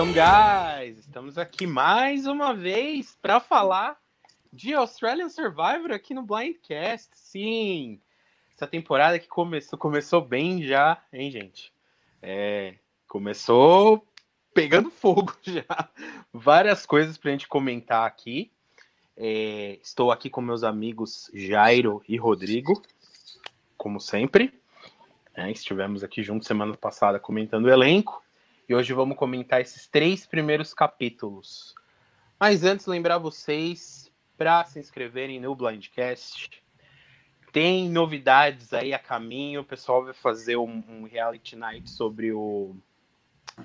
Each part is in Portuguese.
Welcome, guys! Estamos aqui mais uma vez para falar de Australian Survivor aqui no Blindcast. Sim, essa temporada que começou, começou bem já, hein, gente? É, começou pegando fogo já. Várias coisas para a gente comentar aqui. É, estou aqui com meus amigos Jairo e Rodrigo, como sempre. É, estivemos aqui juntos semana passada comentando o elenco. E hoje vamos comentar esses três primeiros capítulos. Mas antes, lembrar vocês para se inscreverem no Blindcast. Tem novidades aí a caminho. O pessoal vai fazer um, um reality night sobre o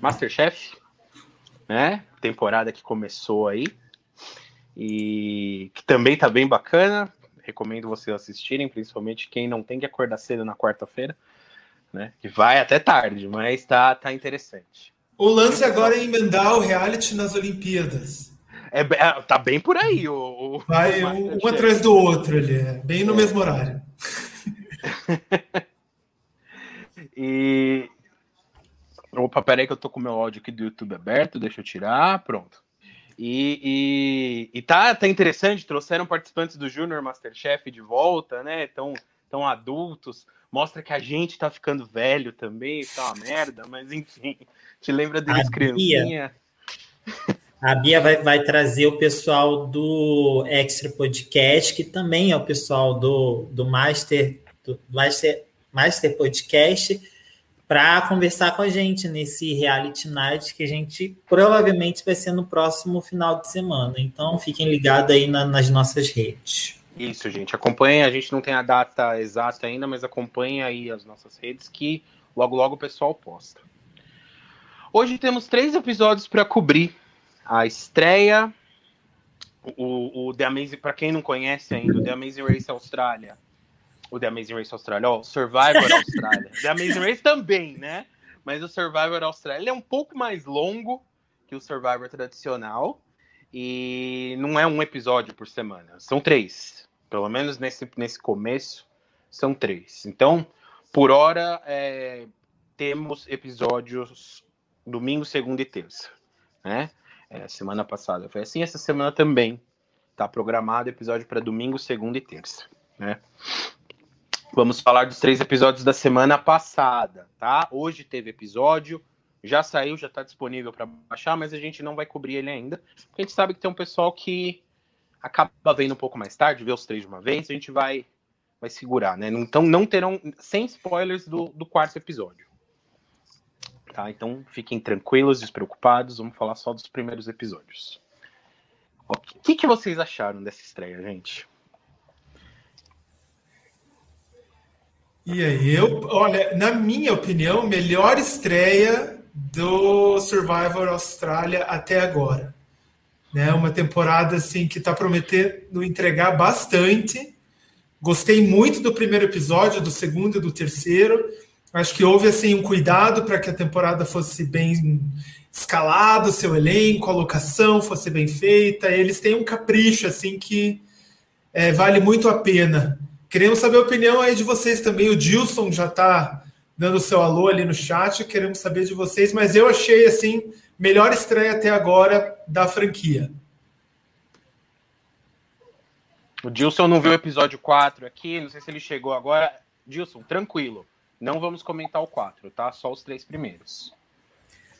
Masterchef, né? Temporada que começou aí. E que também tá bem bacana. Recomendo vocês assistirem, principalmente quem não tem que acordar cedo na quarta-feira né? Que vai até tarde, mas tá, tá interessante. O lance agora é emendar o reality nas Olimpíadas. É, é tá bem por aí. O, o vai o um, atrás do outro ali, é, bem no é. mesmo horário. e. Opa, peraí que eu tô com o meu áudio aqui do YouTube aberto, deixa eu tirar, pronto. E, e, e tá, tá interessante, trouxeram participantes do Junior Masterchef de volta, né? Estão tão adultos mostra que a gente tá ficando velho também, tá uma merda, mas enfim, te lembra deles criancinha. A Bia vai, vai trazer o pessoal do Extra Podcast, que também é o pessoal do, do Master, do Master, Master Podcast, para conversar com a gente nesse reality night que a gente provavelmente vai ser no próximo final de semana. Então fiquem ligados aí na, nas nossas redes. Isso, gente. Acompanhe. A gente não tem a data exata ainda, mas acompanhe aí as nossas redes que logo logo o pessoal posta. Hoje temos três episódios para cobrir. A estreia, o, o The Amazing, para quem não conhece ainda, o The Amazing Race Austrália. O The Amazing Race Austrália, ó, o Survivor Austrália. The Amazing Race também, né? Mas o Survivor Austrália é um pouco mais longo que o Survivor tradicional. E não é um episódio por semana, são três. Pelo menos nesse, nesse começo, são três. Então, por hora, é, temos episódios domingo, segunda e terça. Né? É, semana passada foi assim, essa semana também está programado episódio para domingo, segunda e terça. Né? Vamos falar dos três episódios da semana passada, tá? Hoje teve episódio, já saiu, já está disponível para baixar, mas a gente não vai cobrir ele ainda, porque a gente sabe que tem um pessoal que acaba vendo um pouco mais tarde, vê os três de uma vez, a gente vai, vai segurar, né? Então não terão, sem spoilers do, do quarto episódio. Tá? Então fiquem tranquilos, despreocupados, vamos falar só dos primeiros episódios. O que, que vocês acharam dessa estreia, gente? E aí, eu, olha, na minha opinião, melhor estreia do Survivor Austrália até agora. Né? Uma temporada assim que está prometendo entregar bastante. Gostei muito do primeiro episódio, do segundo e do terceiro. Acho que houve assim um cuidado para que a temporada fosse bem escalado, seu elenco, a locação fosse bem feita. Eles têm um capricho assim que é, vale muito a pena. Queremos saber a opinião aí de vocês também. O Dilson já está dando seu alô ali no chat. Queremos saber de vocês, mas eu achei assim Melhor estreia até agora da franquia. O Dilson não viu o episódio 4 aqui, não sei se ele chegou agora. Dilson, tranquilo. Não vamos comentar o 4, tá? Só os três primeiros.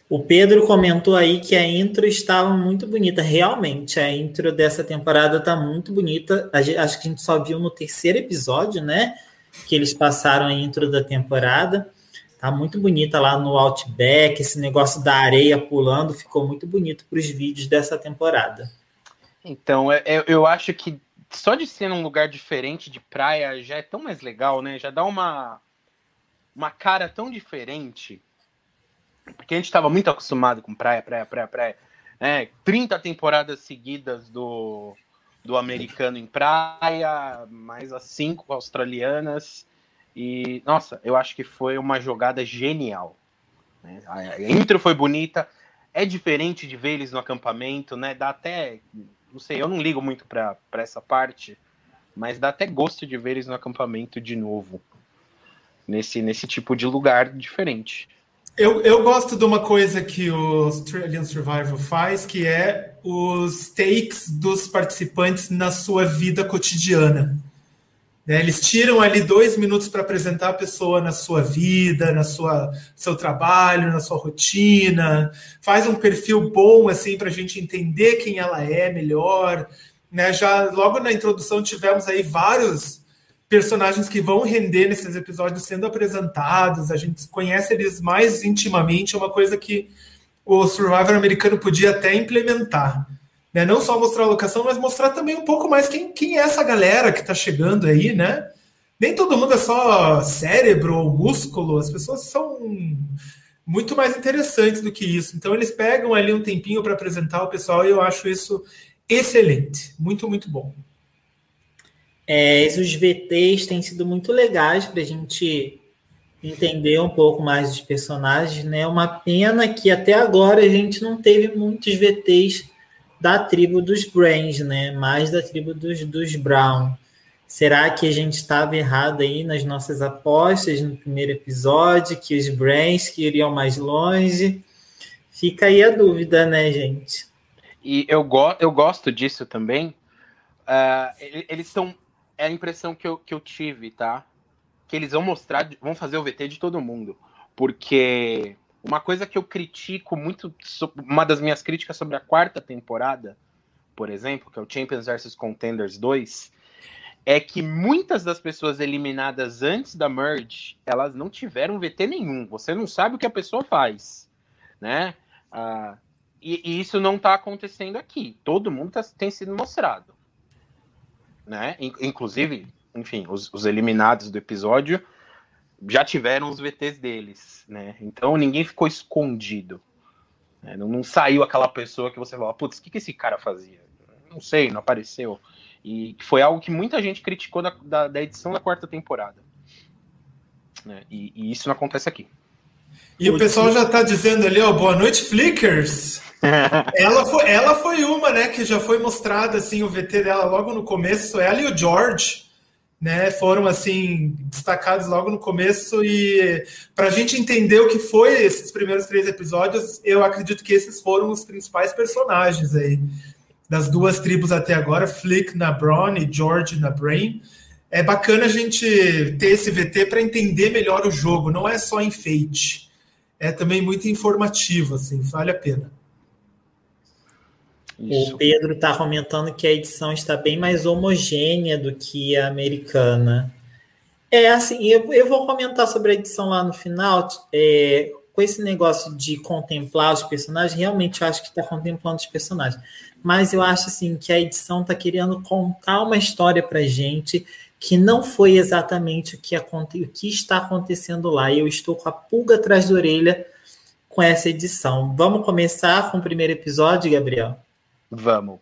O Pedro comentou aí que a intro estava muito bonita. Realmente, a intro dessa temporada está muito bonita. Acho que a gente só viu no terceiro episódio, né? Que eles passaram a intro da temporada. Tá muito bonita lá no Outback, esse negócio da areia pulando ficou muito bonito para os vídeos dessa temporada. Então, é, é, eu acho que só de ser num lugar diferente de praia já é tão mais legal, né? Já dá uma, uma cara tão diferente. Porque a gente estava muito acostumado com praia, praia, praia, praia. É, 30 temporadas seguidas do, do americano em praia, mais as cinco australianas. E, nossa, eu acho que foi uma jogada genial. Né? A intro foi bonita, é diferente de ver eles no acampamento, né? Dá até. Não sei, eu não ligo muito para essa parte, mas dá até gosto de ver eles no acampamento de novo. Nesse, nesse tipo de lugar diferente. Eu, eu gosto de uma coisa que o Australian Survival faz, que é os takes dos participantes na sua vida cotidiana. Né? Eles tiram ali dois minutos para apresentar a pessoa na sua vida, na sua seu trabalho, na sua rotina, faz um perfil bom assim para a gente entender quem ela é melhor. Né? Já logo na introdução tivemos aí vários personagens que vão render nesses episódios sendo apresentados, a gente conhece eles mais intimamente, é uma coisa que o Survivor americano podia até implementar. Né? Não só mostrar a locação, mas mostrar também um pouco mais quem, quem é essa galera que está chegando aí, né? Nem todo mundo é só cérebro ou músculo, as pessoas são muito mais interessantes do que isso. Então eles pegam ali um tempinho para apresentar o pessoal e eu acho isso excelente, muito, muito bom. É, os VTs têm sido muito legais para a gente entender um pouco mais dos personagens, né? Uma pena que até agora a gente não teve muitos VTs da tribo dos Brains, né? Mais da tribo dos, dos Brown. Será que a gente estava errado aí nas nossas apostas no primeiro episódio, que os Brains que iriam mais longe? Fica aí a dúvida, né, gente? E eu, go eu gosto disso também. Uh, eles estão é a impressão que eu, que eu tive, tá? Que eles vão mostrar, vão fazer o VT de todo mundo. Porque uma coisa que eu critico muito, uma das minhas críticas sobre a quarta temporada, por exemplo, que é o Champions vs Contenders 2, é que muitas das pessoas eliminadas antes da merge, elas não tiveram VT nenhum. Você não sabe o que a pessoa faz, né? Ah, e, e, isso não está acontecendo aqui. Todo mundo tá, tem sido mostrado né? Inclusive, enfim, os, os, eliminados do episódio já tiveram os VTs deles, né? Então ninguém ficou escondido. Né? Não, não, saiu aquela pessoa que você fala, putz, o que, que esse cara fazia? Não sei, não apareceu. E foi algo que muita gente criticou da, da, da edição da quarta temporada. Né? E, e isso não acontece aqui. E o pessoal já está dizendo ali, ó, boa noite, Flickers. ela, foi, ela foi uma, né, que já foi mostrada, assim, o VT dela logo no começo. Ela e o George, né, foram, assim, destacados logo no começo. E para a gente entender o que foi esses primeiros três episódios, eu acredito que esses foram os principais personagens aí. Das duas tribos até agora, Flick na Braun e George na Brain. É bacana a gente ter esse VT para entender melhor o jogo, não é só enfeite é também muito informativo, assim, vale a pena. Isso. O Pedro está comentando que a edição está bem mais homogênea do que a americana. É assim, eu, eu vou comentar sobre a edição lá no final. É, com esse negócio de contemplar os personagens, realmente eu acho que está contemplando os personagens. Mas eu acho assim que a edição está querendo contar uma história para gente que não foi exatamente o que, aconte, o que está acontecendo lá. Eu estou com a pulga atrás da orelha com essa edição. Vamos começar com o primeiro episódio, Gabriel? Vamos.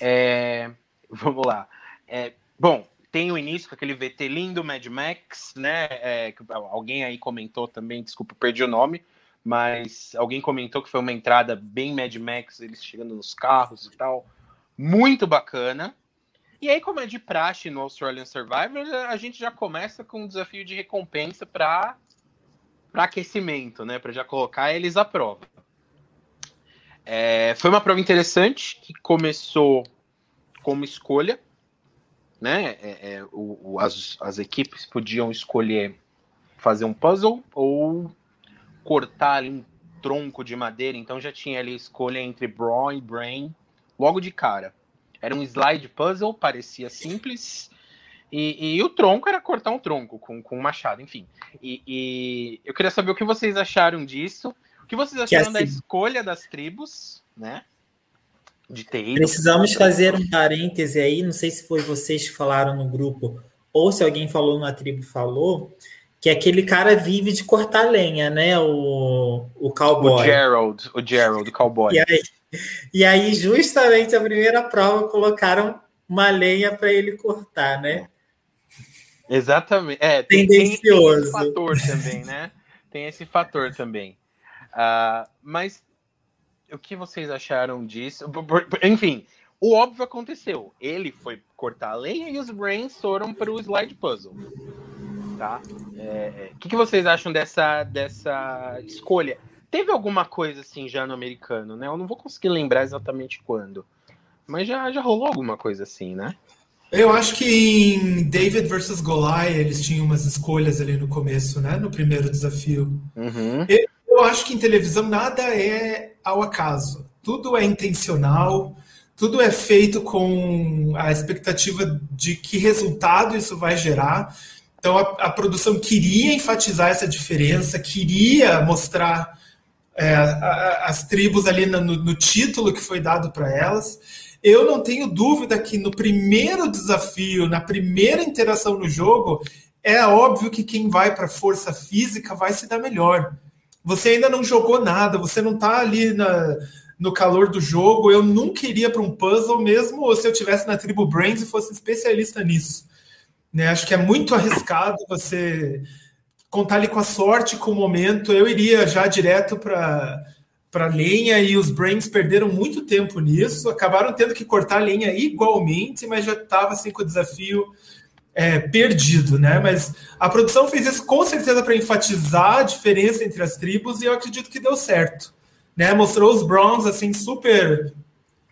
É, vamos lá. É, bom, tem o início com aquele VT lindo, Mad Max, né? É, alguém aí comentou também, desculpa, perdi o nome, mas alguém comentou que foi uma entrada bem Mad Max, eles chegando nos carros e tal. Muito bacana. E aí, como é de praxe no Australian Survivor, a gente já começa com um desafio de recompensa para aquecimento, né? Para já colocar eles à prova. É, foi uma prova interessante que começou como escolha, né? É, é, o, o, as, as equipes podiam escolher fazer um puzzle ou cortar ali um tronco de madeira. Então já tinha ali escolha entre Brawn e Brain logo de cara. Era um slide puzzle, parecia simples. E, e, o tronco era cortar um tronco com, com um machado, enfim. E, e, eu queria saber o que vocês acharam disso. Que vocês acharam que assim, da escolha das tribos, né? De ter Precisamos fazer um parêntese aí. Não sei se foi vocês que falaram no grupo ou se alguém falou na tribo falou que aquele cara vive de cortar lenha, né? O, o cowboy. O Gerald, o Gerald, o cowboy. E aí, e aí, justamente a primeira prova, colocaram uma lenha para ele cortar, né? Exatamente. É, tem, tem, esse fator também, né? Tem esse fator também. Uh, mas o que vocês acharam disso? Enfim, o óbvio aconteceu. Ele foi cortar a lenha e os brains foram para o slide puzzle. Tá? O é, que, que vocês acham dessa, dessa escolha? Teve alguma coisa assim já no americano, né? Eu não vou conseguir lembrar exatamente quando. Mas já, já rolou alguma coisa assim, né? Eu acho que em David versus Goliath eles tinham umas escolhas ali no começo, né? No primeiro desafio. Uhum. Eu, eu acho que em televisão nada é ao acaso. Tudo é intencional, tudo é feito com a expectativa de que resultado isso vai gerar. Então a, a produção queria enfatizar essa diferença, queria mostrar é, a, as tribos ali no, no título que foi dado para elas. Eu não tenho dúvida que no primeiro desafio, na primeira interação no jogo, é óbvio que quem vai para força física vai se dar melhor. Você ainda não jogou nada, você não está ali na, no calor do jogo. Eu nunca iria para um puzzle mesmo se eu tivesse na tribo Brains e fosse especialista nisso. Né? Acho que é muito arriscado você contar ali com a sorte, com o momento. Eu iria já direto para para lenha e os Brains perderam muito tempo nisso, acabaram tendo que cortar lenha igualmente, mas já estava assim com o desafio é, perdido, né? Mas a produção fez isso com certeza para enfatizar a diferença entre as tribos e eu acredito que deu certo, né? Mostrou os Browns assim super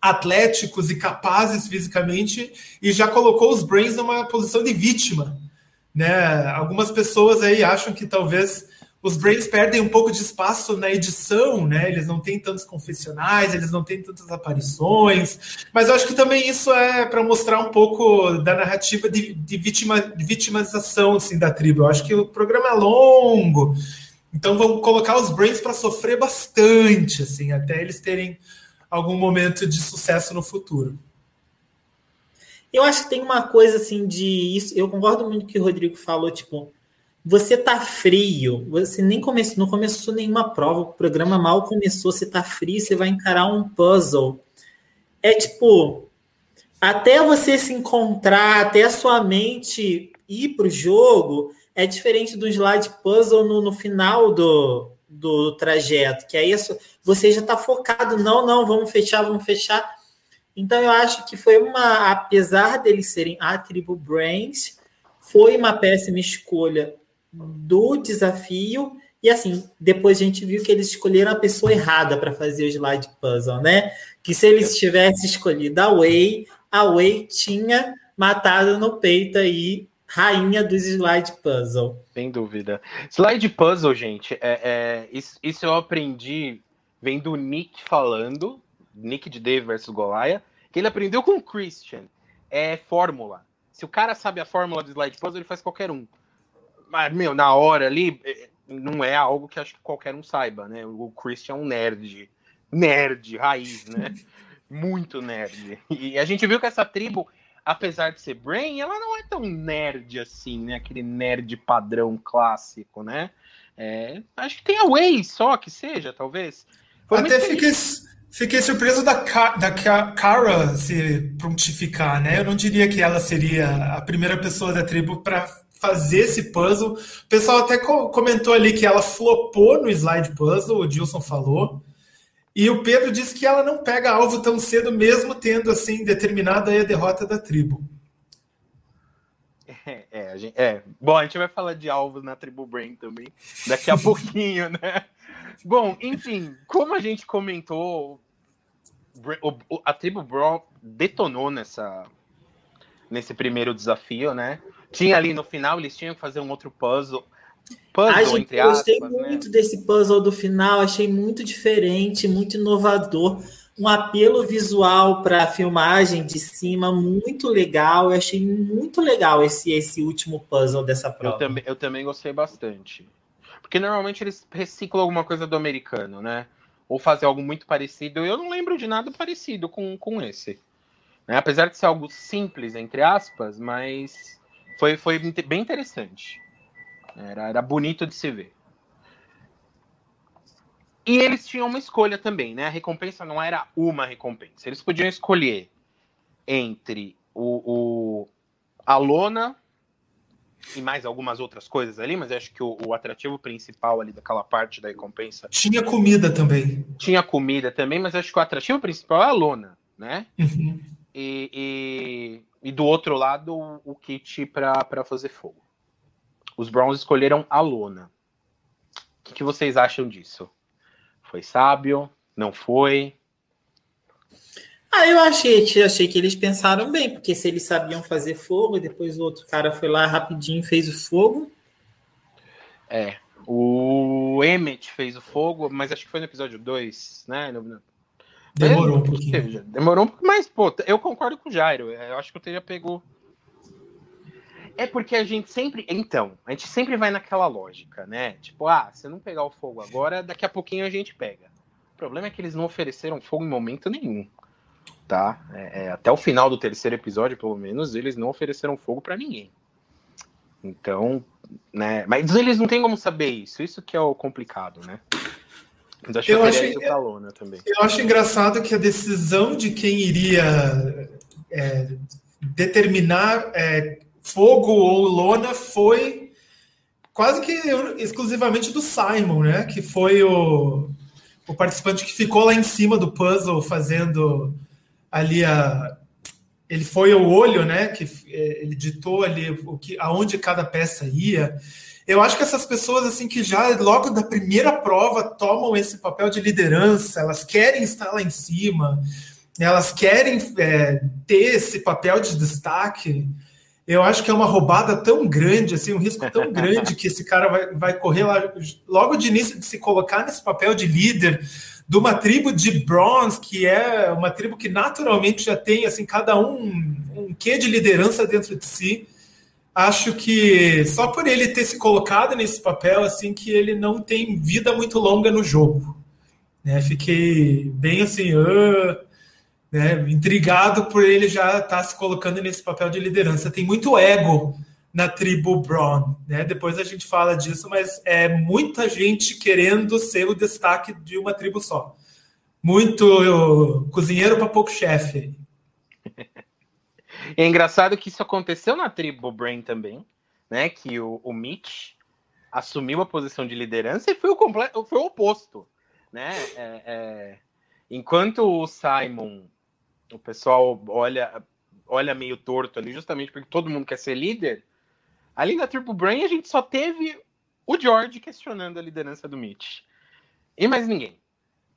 atléticos e capazes fisicamente e já colocou os Brains numa posição de vítima, né? Algumas pessoas aí acham que talvez os Brains perdem um pouco de espaço na edição, né? Eles não têm tantos confessionais, eles não têm tantas aparições, mas eu acho que também isso é para mostrar um pouco da narrativa de, de, vitima, de vitimização assim, da tribo. Eu acho que o programa é longo, então vamos colocar os Brains para sofrer bastante, assim, até eles terem algum momento de sucesso no futuro. Eu acho que tem uma coisa assim de isso. Eu concordo muito com o que o Rodrigo falou, tipo você tá frio, você nem começou, não começou nenhuma prova, o programa mal começou, você tá frio, você vai encarar um puzzle. É tipo, até você se encontrar, até a sua mente ir pro jogo, é diferente do slide puzzle no, no final do, do trajeto, que é isso, você já tá focado, não, não, vamos fechar, vamos fechar. Então eu acho que foi uma, apesar deles serem a tribo Brains, foi uma péssima escolha do desafio. E assim, depois a gente viu que eles escolheram a pessoa errada para fazer o slide puzzle, né? Que se eles tivessem escolhido a Way, a Way tinha matado no peito aí rainha dos slide puzzle. Sem dúvida. Slide puzzle, gente, é, é isso, isso, eu aprendi vendo o Nick falando, Nick de Dave versus Goliath, que ele aprendeu com o Christian. É fórmula. Se o cara sabe a fórmula do slide puzzle, ele faz qualquer um. Mas, meu, na hora ali, é, não é algo que acho que qualquer um saiba, né? O Christian é um nerd. Nerd, raiz, né? Muito nerd. E a gente viu que essa tribo, apesar de ser Brain, ela não é tão nerd assim, né? Aquele nerd padrão clássico, né? É, acho que tem a Way só que seja, talvez. Foi Até fiquei, fiquei surpreso da, da Kara se prontificar, né? Eu não diria que ela seria a primeira pessoa da tribo para fazer esse puzzle. O pessoal até comentou ali que ela flopou no slide puzzle, o Dilson falou. E o Pedro disse que ela não pega alvo tão cedo, mesmo tendo assim determinado a derrota da tribo. É, é, gente, é, bom, a gente vai falar de alvos na tribo Brain também daqui a pouquinho, né? Bom, enfim, como a gente comentou, a tribo Brawl detonou nessa nesse primeiro desafio, né? Tinha ali no final, eles tinham que fazer um outro puzzle. Puzzle, Ai, gente, entre aspas, gostei né? muito desse puzzle do final, achei muito diferente, muito inovador. Um apelo visual para a filmagem de cima muito legal. Eu achei muito legal esse, esse último puzzle dessa prova. Eu também, eu também gostei bastante. Porque normalmente eles reciclam alguma coisa do americano, né? Ou fazem algo muito parecido. Eu não lembro de nada parecido com, com esse. Né? Apesar de ser algo simples, entre aspas, mas foi, foi bem interessante. Era, era bonito de se ver. E eles tinham uma escolha também, né? A recompensa não era uma recompensa. Eles podiam escolher entre o, o a lona e mais algumas outras coisas ali, mas acho que o, o, atrativo principal ali daquela parte da recompensa. Tinha comida também. Tinha comida também, mas acho que o atrativo principal é a lona, né? Uhum. E, e, e do outro lado o kit para fazer fogo. os Browns escolheram a lona. O que, que vocês acham disso? Foi sábio? Não foi? Ah, eu achei, achei que eles pensaram bem, porque se eles sabiam fazer fogo, e depois o outro cara foi lá rapidinho e fez o fogo. É. O Emmett fez o fogo, mas acho que foi no episódio 2, né? Demorou um pouquinho. Demorou um pouco, mas, pô, eu concordo com o Jairo. Eu acho que o teria pegou. É porque a gente sempre. Então, a gente sempre vai naquela lógica, né? Tipo, ah, se não pegar o fogo agora, daqui a pouquinho a gente pega. O problema é que eles não ofereceram fogo em momento nenhum tá? É, é, até o final do terceiro episódio, pelo menos, eles não ofereceram fogo para ninguém. Então, né? Mas eles não têm como saber isso. Isso que é o complicado, né? Mas acho eu, acho, eu, também. eu acho engraçado que a decisão de quem iria é, determinar é, fogo ou lona foi quase que exclusivamente do Simon, né? Que foi o, o participante que ficou lá em cima do puzzle fazendo ali a ele foi o olho, né, que é, ele ditou ali o que aonde cada peça ia. Eu acho que essas pessoas assim que já logo da primeira prova tomam esse papel de liderança, elas querem estar lá em cima, elas querem é, ter esse papel de destaque. Eu acho que é uma roubada tão grande, assim, um risco tão grande que esse cara vai, vai correr lá logo de início de se colocar nesse papel de líder de uma tribo de Bronze, que é uma tribo que naturalmente já tem assim cada um um quê de liderança dentro de si. Acho que só por ele ter se colocado nesse papel, assim, que ele não tem vida muito longa no jogo. Né? Fiquei bem assim, uh, né? intrigado por ele já estar tá se colocando nesse papel de liderança. Tem muito ego na tribo Braun. Né? Depois a gente fala disso, mas é muita gente querendo ser o destaque de uma tribo só. Muito cozinheiro para pouco chefe. É engraçado que isso aconteceu na tribo Brain também, né? Que o, o Mitch assumiu a posição de liderança e foi o completo, foi o oposto, né? É, é, enquanto o Simon, o pessoal olha olha meio torto ali, justamente porque todo mundo quer ser líder, Ali na Triple Brain, a gente só teve o George questionando a liderança do Mitch. E mais ninguém,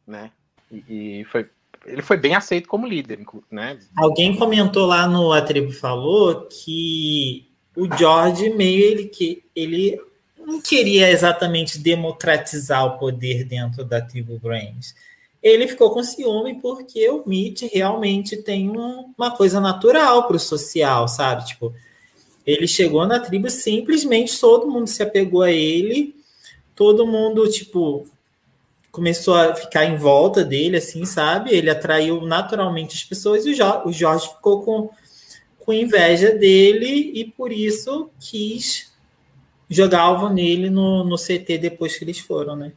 né? E, e foi, ele foi bem aceito como líder, né? Alguém comentou lá no A Tribo Falou que o George meio ele que ele não queria exatamente democratizar o poder dentro da tribo Brains. Ele ficou com ciúme porque o Mitch realmente tem uma coisa natural para o social, sabe? Tipo, ele chegou na tribo, simplesmente todo mundo se apegou a ele, todo mundo, tipo, começou a ficar em volta dele, assim, sabe? Ele atraiu naturalmente as pessoas e o Jorge, ficou com, com inveja dele e por isso quis jogar alvo nele no, no CT depois que eles foram, né?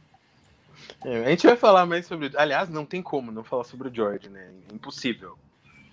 É, a gente vai falar mais sobre. Aliás, não tem como não falar sobre o George, né? Impossível.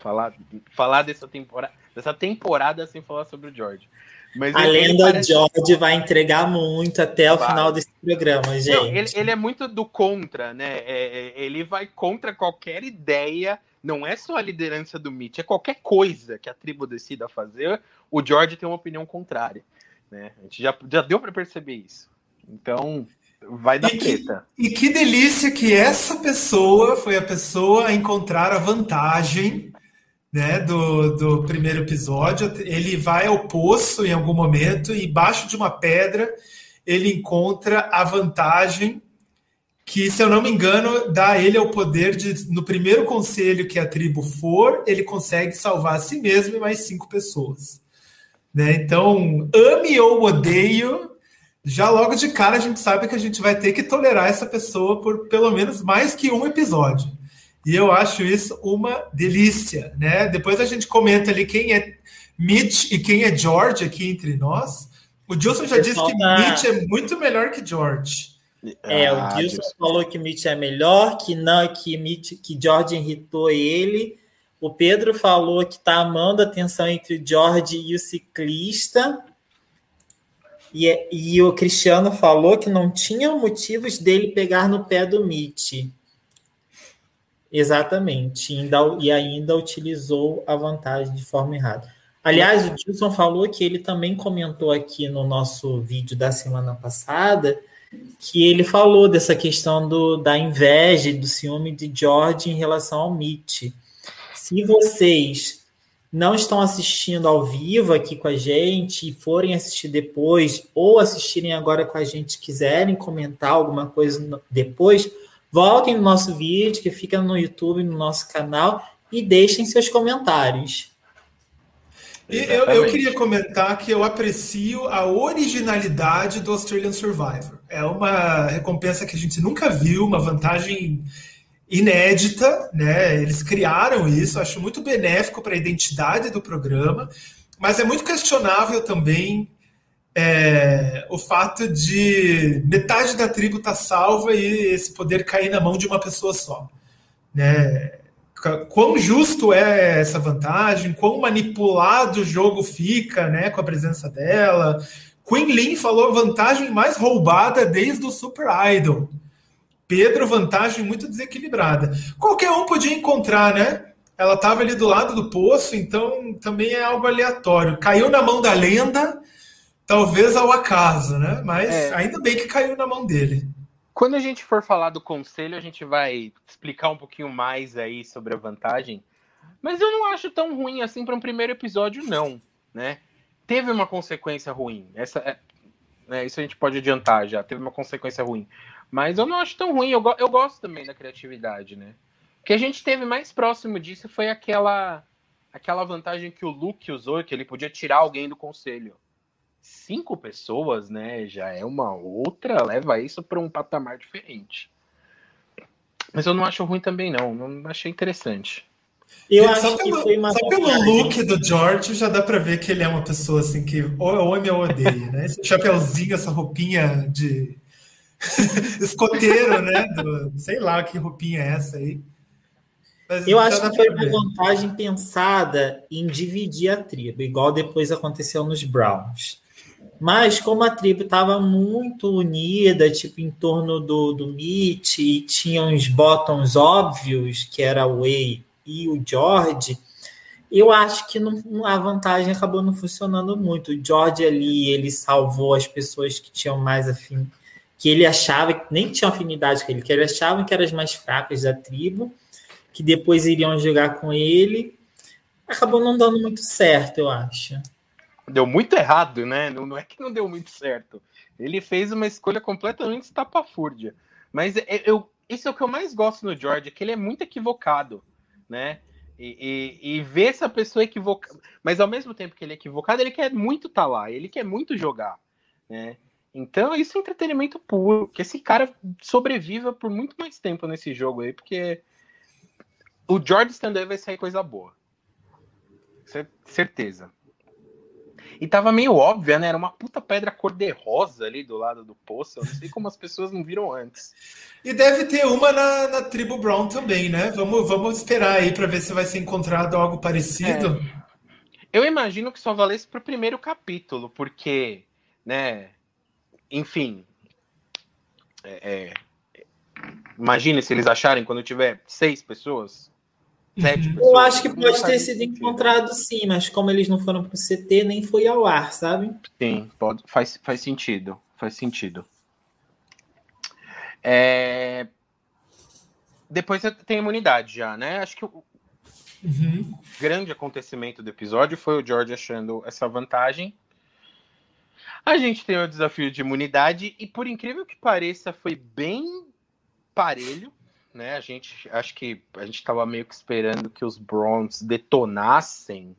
Falar, falar dessa temporada dessa temporada sem falar sobre o George. Mas a lenda parece... George vai entregar muito até o vai. final desse programa, gente. Não, ele, ele, é muito do contra, né? É, é, ele vai contra qualquer ideia. Não é só a liderança do Mitch, é qualquer coisa que a tribo decida fazer. O George tem uma opinião contrária. Né? A gente já, já deu para perceber isso. Então, vai dar e treta. Que, e que delícia que essa pessoa foi a pessoa a encontrar a vantagem né, do, do primeiro episódio. Ele vai ao poço em algum momento e embaixo de uma pedra ele encontra a vantagem que, se eu não me engano, dá a ele o poder de, no primeiro conselho que a tribo for, ele consegue salvar a si mesmo e mais cinco pessoas. Né? Então, ame ou odeio, já logo de cara a gente sabe que a gente vai ter que tolerar essa pessoa por pelo menos mais que um episódio. E eu acho isso uma delícia, né? Depois a gente comenta ali quem é Mitch e quem é George aqui entre nós. O Gilson já disse que tá... Mitch é muito melhor que George. É, ah, o Gilson falou que Mitch é melhor, que não, que Mitch, que George irritou ele. O Pedro falou que tá amando a tensão entre o George e o ciclista. E, é, e o Cristiano falou que não tinha motivos dele pegar no pé do Mitch. Exatamente, e ainda utilizou a vantagem de forma errada. Aliás, o Dilson falou que ele também comentou aqui no nosso vídeo da semana passada que ele falou dessa questão do, da inveja e do ciúme de George em relação ao Mitch. Se vocês não estão assistindo ao vivo aqui com a gente e forem assistir depois, ou assistirem agora com a gente, quiserem comentar alguma coisa depois, voltem no nosso vídeo que fica no YouTube, no nosso canal, e deixem seus comentários. Eu, eu, queria comentar que eu aprecio a originalidade do Australian Survivor. É uma recompensa que a gente nunca viu, uma vantagem inédita, né? Eles criaram isso, acho muito benéfico para a identidade do programa, mas é muito questionável também é, o fato de metade da tribo estar tá salva e esse poder cair na mão de uma pessoa só, né? quão justo é essa vantagem, quão manipulado o jogo fica né, com a presença dela. Queen Lin falou vantagem mais roubada desde o Super Idol. Pedro, vantagem muito desequilibrada. Qualquer um podia encontrar, né? Ela estava ali do lado do poço, então também é algo aleatório. Caiu na mão da lenda, talvez ao acaso, né? Mas é. ainda bem que caiu na mão dele. Quando a gente for falar do conselho, a gente vai explicar um pouquinho mais aí sobre a vantagem. Mas eu não acho tão ruim assim para um primeiro episódio, não, né? Teve uma consequência ruim. Essa é, né, isso a gente pode adiantar já. Teve uma consequência ruim. Mas eu não acho tão ruim. Eu, eu gosto também da criatividade, né? O que a gente teve mais próximo disso foi aquela aquela vantagem que o Luke usou, que ele podia tirar alguém do conselho cinco pessoas, né, já é uma outra, leva isso para um patamar diferente. Mas eu não acho ruim também, não. Não achei interessante. Eu acho só que pelo, foi uma só pelo look do George já dá para ver que ele é uma pessoa assim que ou ama ou odeia, né? Esse chapeuzinho, essa roupinha de escoteiro, né? Do, sei lá que roupinha é essa aí. Mas eu acho que foi uma vantagem pensada em dividir a tribo, igual depois aconteceu nos Browns. Mas como a tribo estava muito unida, tipo, em torno do, do Mitch, e tinha uns bottoms óbvios, que era o Way e o George, eu acho que não, a vantagem acabou não funcionando muito. O George ali, ele salvou as pessoas que tinham mais afim, que ele achava que nem tinham afinidade com ele, que ele achava que eram as mais fracas da tribo, que depois iriam jogar com ele. Acabou não dando muito certo, eu acho deu muito errado, né? Não, não, é que não deu muito certo. Ele fez uma escolha completamente estapafúrdia. Mas é, eu, isso é o que eu mais gosto no George, é que ele é muito equivocado, né? E, e, e ver essa pessoa equivocada. Mas ao mesmo tempo que ele é equivocado, ele quer muito estar tá lá, ele quer muito jogar, né? Então isso é entretenimento puro. Que esse cara sobreviva por muito mais tempo nesse jogo aí, porque o George Stand vai sair coisa boa. Certeza. E tava meio óbvia, né? Era uma puta pedra cor-de-rosa ali do lado do poço. Eu não sei como as pessoas não viram antes. E deve ter uma na, na tribo Brown também, né? Vamos, vamos esperar aí para ver se vai ser encontrado algo parecido. É. Eu imagino que só valesse pro primeiro capítulo, porque, né? Enfim. É, é, imagine se eles acharem quando tiver seis pessoas Sete pessoas. Eu acho que pode ter sido encontrado sim, mas como eles não foram para o CT, nem foi ao ar, sabe? Sim, pode, faz, faz sentido. Faz sentido. É... Depois tem imunidade já, né? Acho que o uhum. grande acontecimento do episódio foi o George achando essa vantagem. A gente tem o desafio de imunidade e, por incrível que pareça, foi bem parelho né? A gente acho que a gente estava meio que esperando que os Browns detonassem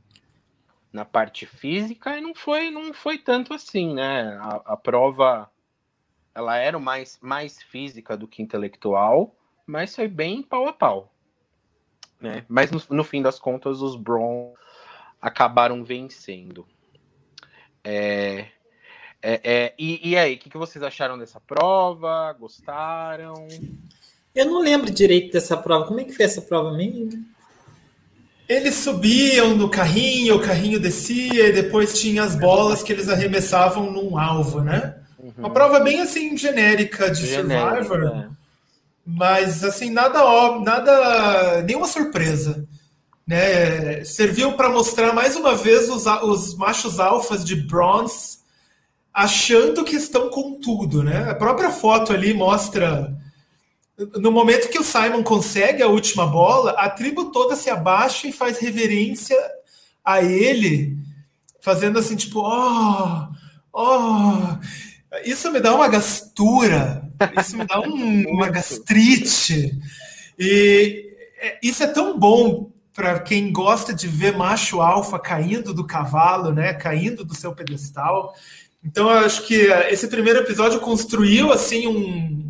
na parte física e não foi não foi tanto assim, né? A, a prova ela era mais mais física do que intelectual, mas foi bem pau a pau, né? Mas no, no fim das contas os Browns acabaram vencendo. É, é, é, e, e aí, o que, que vocês acharam dessa prova? Gostaram? Eu não lembro direito dessa prova. Como é que foi essa prova mesmo? Eles subiam no carrinho, o carrinho descia e depois tinha as bolas que eles arremessavam num alvo, né? Uhum. Uma prova bem assim genérica de genérica, Survivor. É. Mas assim, nada óbvio, nada. nenhuma surpresa. né? Serviu para mostrar mais uma vez os, os machos alfas de bronze achando que estão com tudo, né? A própria foto ali mostra no momento que o Simon consegue a última bola, a tribo toda se abaixa e faz reverência a ele, fazendo assim, tipo, oh, oh. Isso me dá uma gastura, isso me dá um, uma gastrite. E é, isso é tão bom para quem gosta de ver macho alfa caindo do cavalo, né, caindo do seu pedestal. Então, eu acho que esse primeiro episódio construiu assim um,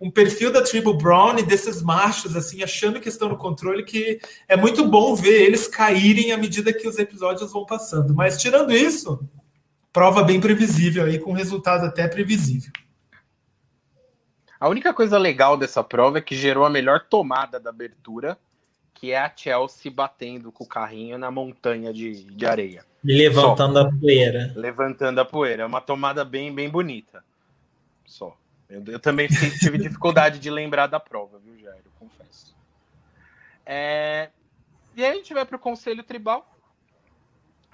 um perfil da tribo Brown e desses machos assim achando que estão no controle que é muito bom ver eles caírem à medida que os episódios vão passando. Mas tirando isso, prova bem previsível aí com resultado até previsível. A única coisa legal dessa prova é que gerou a melhor tomada da abertura que é a Chelsea batendo com o carrinho na montanha de, de areia. Levantando Só. a poeira. Levantando a poeira. É uma tomada bem, bem bonita. Só. Eu, eu também tive dificuldade de lembrar da prova, viu, Jair? Eu confesso. É... E aí a gente vai para o Conselho Tribal,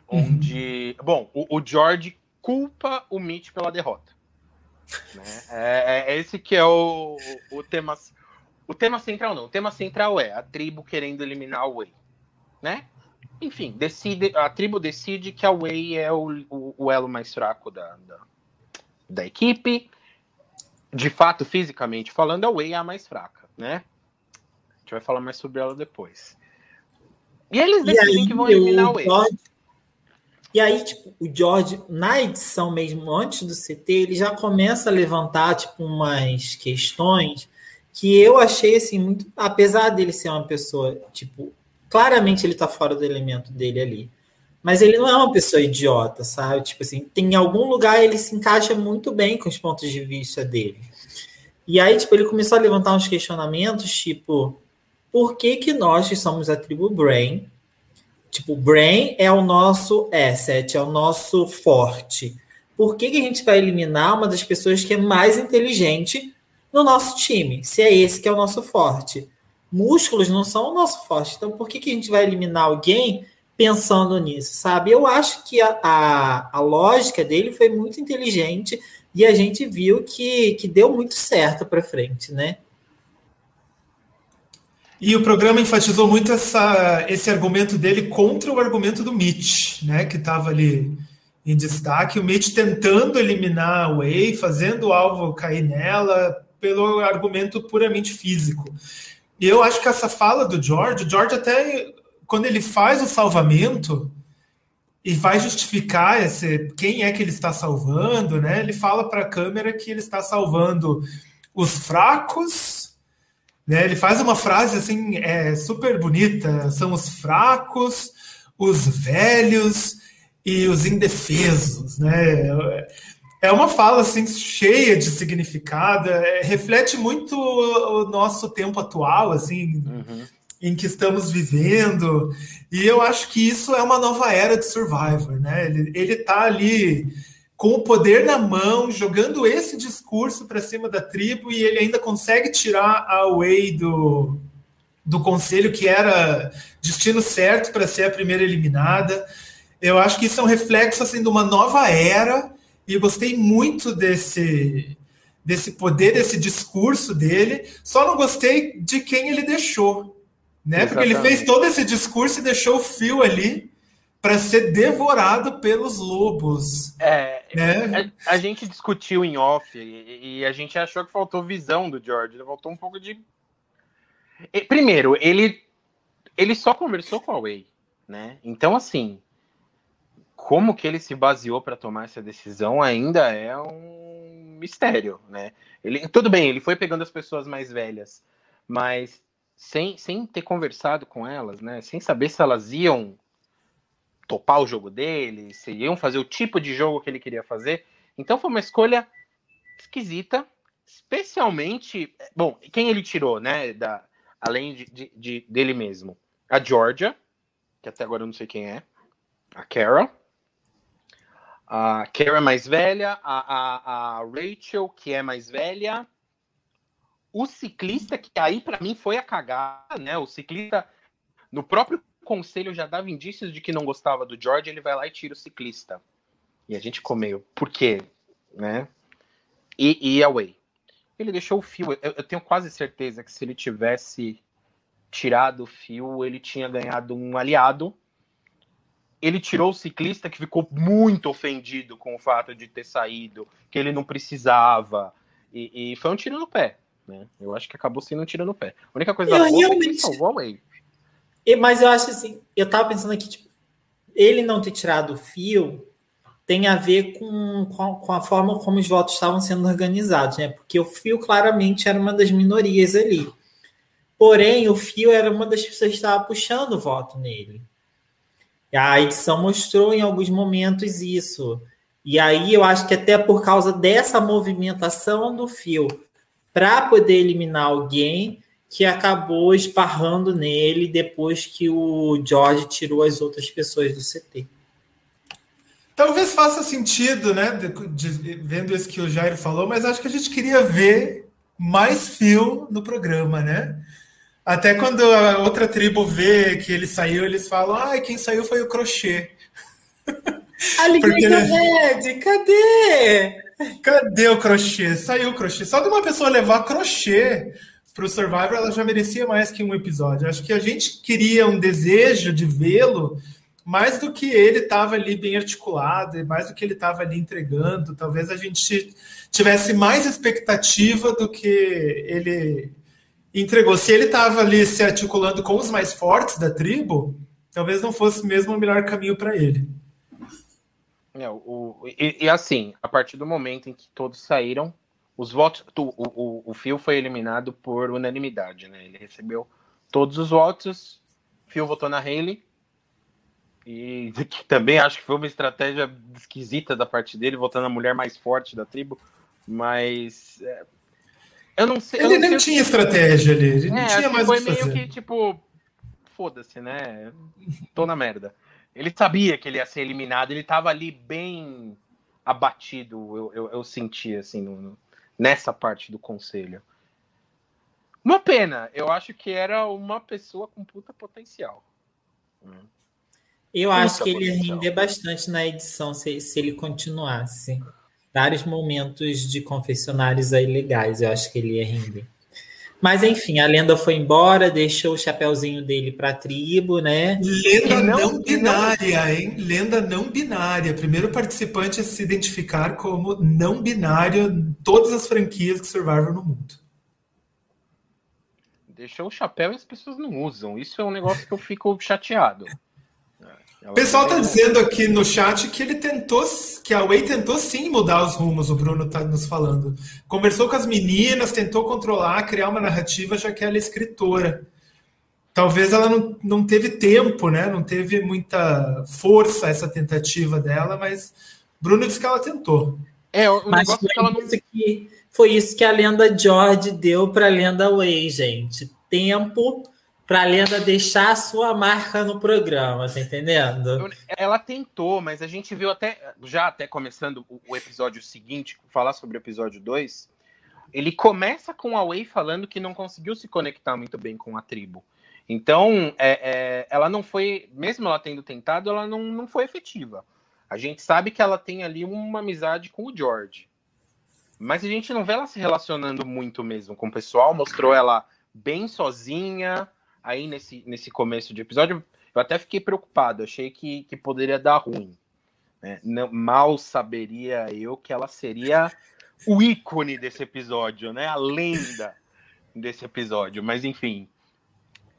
onde. Uhum. Bom, o, o, George culpa o Mitch pela derrota. Né? É, é, esse que é o, o tema o tema central não. O tema central é a tribo querendo eliminar o Wei. Né? Enfim, decide, a tribo decide que a Wei é o, o, o elo mais fraco da, da, da, equipe. De fato, fisicamente falando, a Wei é a mais fraca, né? A gente vai falar mais sobre ela depois. E eles decidem que vão eliminar o Wei. E aí, tipo, o George, na edição mesmo, antes do CT, ele já começa a levantar, tipo, umas questões que eu achei assim muito, apesar dele ser uma pessoa, tipo, claramente ele tá fora do elemento dele ali. Mas ele não é uma pessoa idiota, sabe? Tipo assim, tem em algum lugar ele se encaixa muito bem com os pontos de vista dele. E aí, tipo, ele começou a levantar uns questionamentos, tipo, por que que nós que somos a tribo Brain, tipo, Brain é o nosso asset, é o nosso forte. Por que que a gente vai eliminar uma das pessoas que é mais inteligente no nosso time, se é esse que é o nosso forte. Músculos não são o nosso forte, então por que, que a gente vai eliminar alguém pensando nisso, sabe? Eu acho que a, a, a lógica dele foi muito inteligente e a gente viu que, que deu muito certo para frente, né? E o programa enfatizou muito essa, esse argumento dele contra o argumento do Mitch, né? Que estava ali em destaque. O Mitch tentando eliminar a Way, fazendo o alvo cair nela, pelo argumento puramente físico. E eu acho que essa fala do George, o George até quando ele faz o salvamento e vai justificar esse, quem é que ele está salvando, né? Ele fala para a câmera que ele está salvando os fracos, né? Ele faz uma frase assim é super bonita, são os fracos, os velhos e os indefesos, né? É uma fala assim cheia de significado, é, reflete muito o, nosso tempo atual, assim, uhum. Em que estamos vivendo. E eu acho que isso é uma nova era de Survivor, né? Ele, ele tá ali com o poder na mão, jogando esse discurso para cima da tribo e ele ainda consegue tirar a Way do, do conselho que era destino certo para ser a primeira eliminada. Eu acho que isso é um reflexo assim de uma nova era e gostei muito desse, desse poder, desse discurso dele. Só não gostei de quem ele deixou, né? Porque ele fez todo esse discurso e deixou o fio ali para ser devorado pelos lobos. É, né? a, a, gente discutiu em off e, e, a gente achou que faltou visão do George. Ele faltou um pouco de. Primeiro, ele ele só conversou com a Way, né? Então assim, como que ele se baseou para tomar essa decisão ainda é um mistério, né? Ele, tudo bem, ele foi pegando as pessoas mais velhas, mas sem, sem ter conversado com elas, né? Sem saber se elas iam topar o jogo dele, se iam fazer o tipo de jogo que ele queria fazer. Então foi uma escolha esquisita, especialmente, bom, quem ele tirou, né? Da, além de, de, de dele mesmo, a Georgia, que até agora eu não sei quem é, a Carol a Kara é mais velha, a, a, a, Rachel, que é mais velha, o ciclista, que aí para mim foi a cagada, né? O ciclista, no próprio conselho já dava indícios de que não gostava do George, ele vai lá e tira o ciclista. E a gente meio, por quê? Né? E, e away. Ele deixou o fio. Eu, eu, tenho quase certeza que se ele tivesse tirado o fio, ele tinha ganhado um aliado. Ele tirou o ciclista que ficou muito ofendido com o fato de ter saído, que ele não precisava. E, e foi um tiro no pé. Né? Eu acho que acabou sendo um tiro no pé. A única coisa eu boa realmente... é que salvou a Way. Mas eu acho assim, eu tava pensando aqui, tipo, ele não ter tirado o fio tem a ver com, com, com, a forma como os votos estavam sendo organizados, né? Porque o Fio claramente era uma das minorias ali. Porém, o Fio era uma das pessoas que estava puxando o voto nele. A edição mostrou em alguns momentos isso. E aí eu acho que até por causa dessa movimentação do Fio para poder eliminar alguém que acabou esparrando nele depois que o George tirou as outras pessoas do CT. Talvez faça sentido, né, de, de, vendo isso que o Jair falou, mas acho que a gente queria ver mais fio no programa, né? Até quando a outra tribo vê que ele saiu, eles falam: ah, quem saiu foi o crochê. Alegria ele... cadê? Cadê o crochê? Saiu o crochê. Só de uma pessoa levar crochê para o Survivor, ela já merecia mais que um episódio. Acho que a gente queria um desejo de vê-lo mais do que ele estava ali bem articulado, mais do que ele estava ali entregando. Talvez a gente tivesse mais expectativa do que ele entregou. Se ele estava ali se articulando com os mais fortes da tribo, talvez não fosse mesmo o melhor caminho para ele. É, o, e, e, assim, a partir do momento em que todos saíram, os votos. O, o, o Phil foi eliminado por unanimidade, né? Ele recebeu todos os votos. Phil votou na Haley e que também acho que foi uma estratégia esquisita da parte dele, voltando a mulher mais forte da tribo. Mas. É, eu não sei. Ele não nem tinha estratégia ali. Ele é, não tinha mais foi meio que tipo. Foda-se, né? Tô na merda. Ele sabia que ele ia ser eliminado, ele tava ali bem abatido, eu, eu, eu senti, assim, no, no, nessa parte do conselho. Uma pena, eu acho que era uma pessoa com puta potencial. Eu acho que ele ia render bastante na edição se, se ele continuasse. Vários momentos de confessionários aí legais, eu acho que ele ia render. Mas enfim, a lenda foi embora, deixou o chapéuzinho dele para a tribo, né? Lenda não, não, binária, hein? Lenda não binária. Primeiro participante a se identificar como não binário em todas as franquias que Survivor no mundo. Deixou o chapéu e as pessoas não usam. Isso é um negócio que eu fico chateado. O pessoal está dizendo aqui no chat que ele tentou, que a Way tentou sim mudar os rumos, o Bruno está nos falando. Conversou com as meninas, tentou controlar, criar uma narrativa, já que ela é escritora. Talvez ela não, não teve tempo, né? Não teve muita força essa tentativa dela, mas Bruno disse que ela tentou. É, o mas negócio é que ela não... Que foi isso que a lenda George deu para a lenda Way, gente. Tempo para a lenda deixar a sua marca no programa, tá entendendo? Ela tentou, mas a gente viu até, já até começando o, episódio seguinte, falar sobre o episódio 2, ele começa com a Way falando que não conseguiu se conectar muito bem com a tribo. Então, é, é, ela não foi, mesmo ela tendo tentado, ela não, não foi efetiva. A gente sabe que ela tem ali uma amizade com o George. Mas a gente não vê ela se relacionando muito mesmo com o pessoal, mostrou ela bem sozinha, aí nesse, nesse começo de episódio, eu até fiquei preocupado, achei que, que poderia dar ruim. Né? Não, mal saberia eu que ela seria o ícone desse episódio, né? A lenda desse episódio. Mas enfim.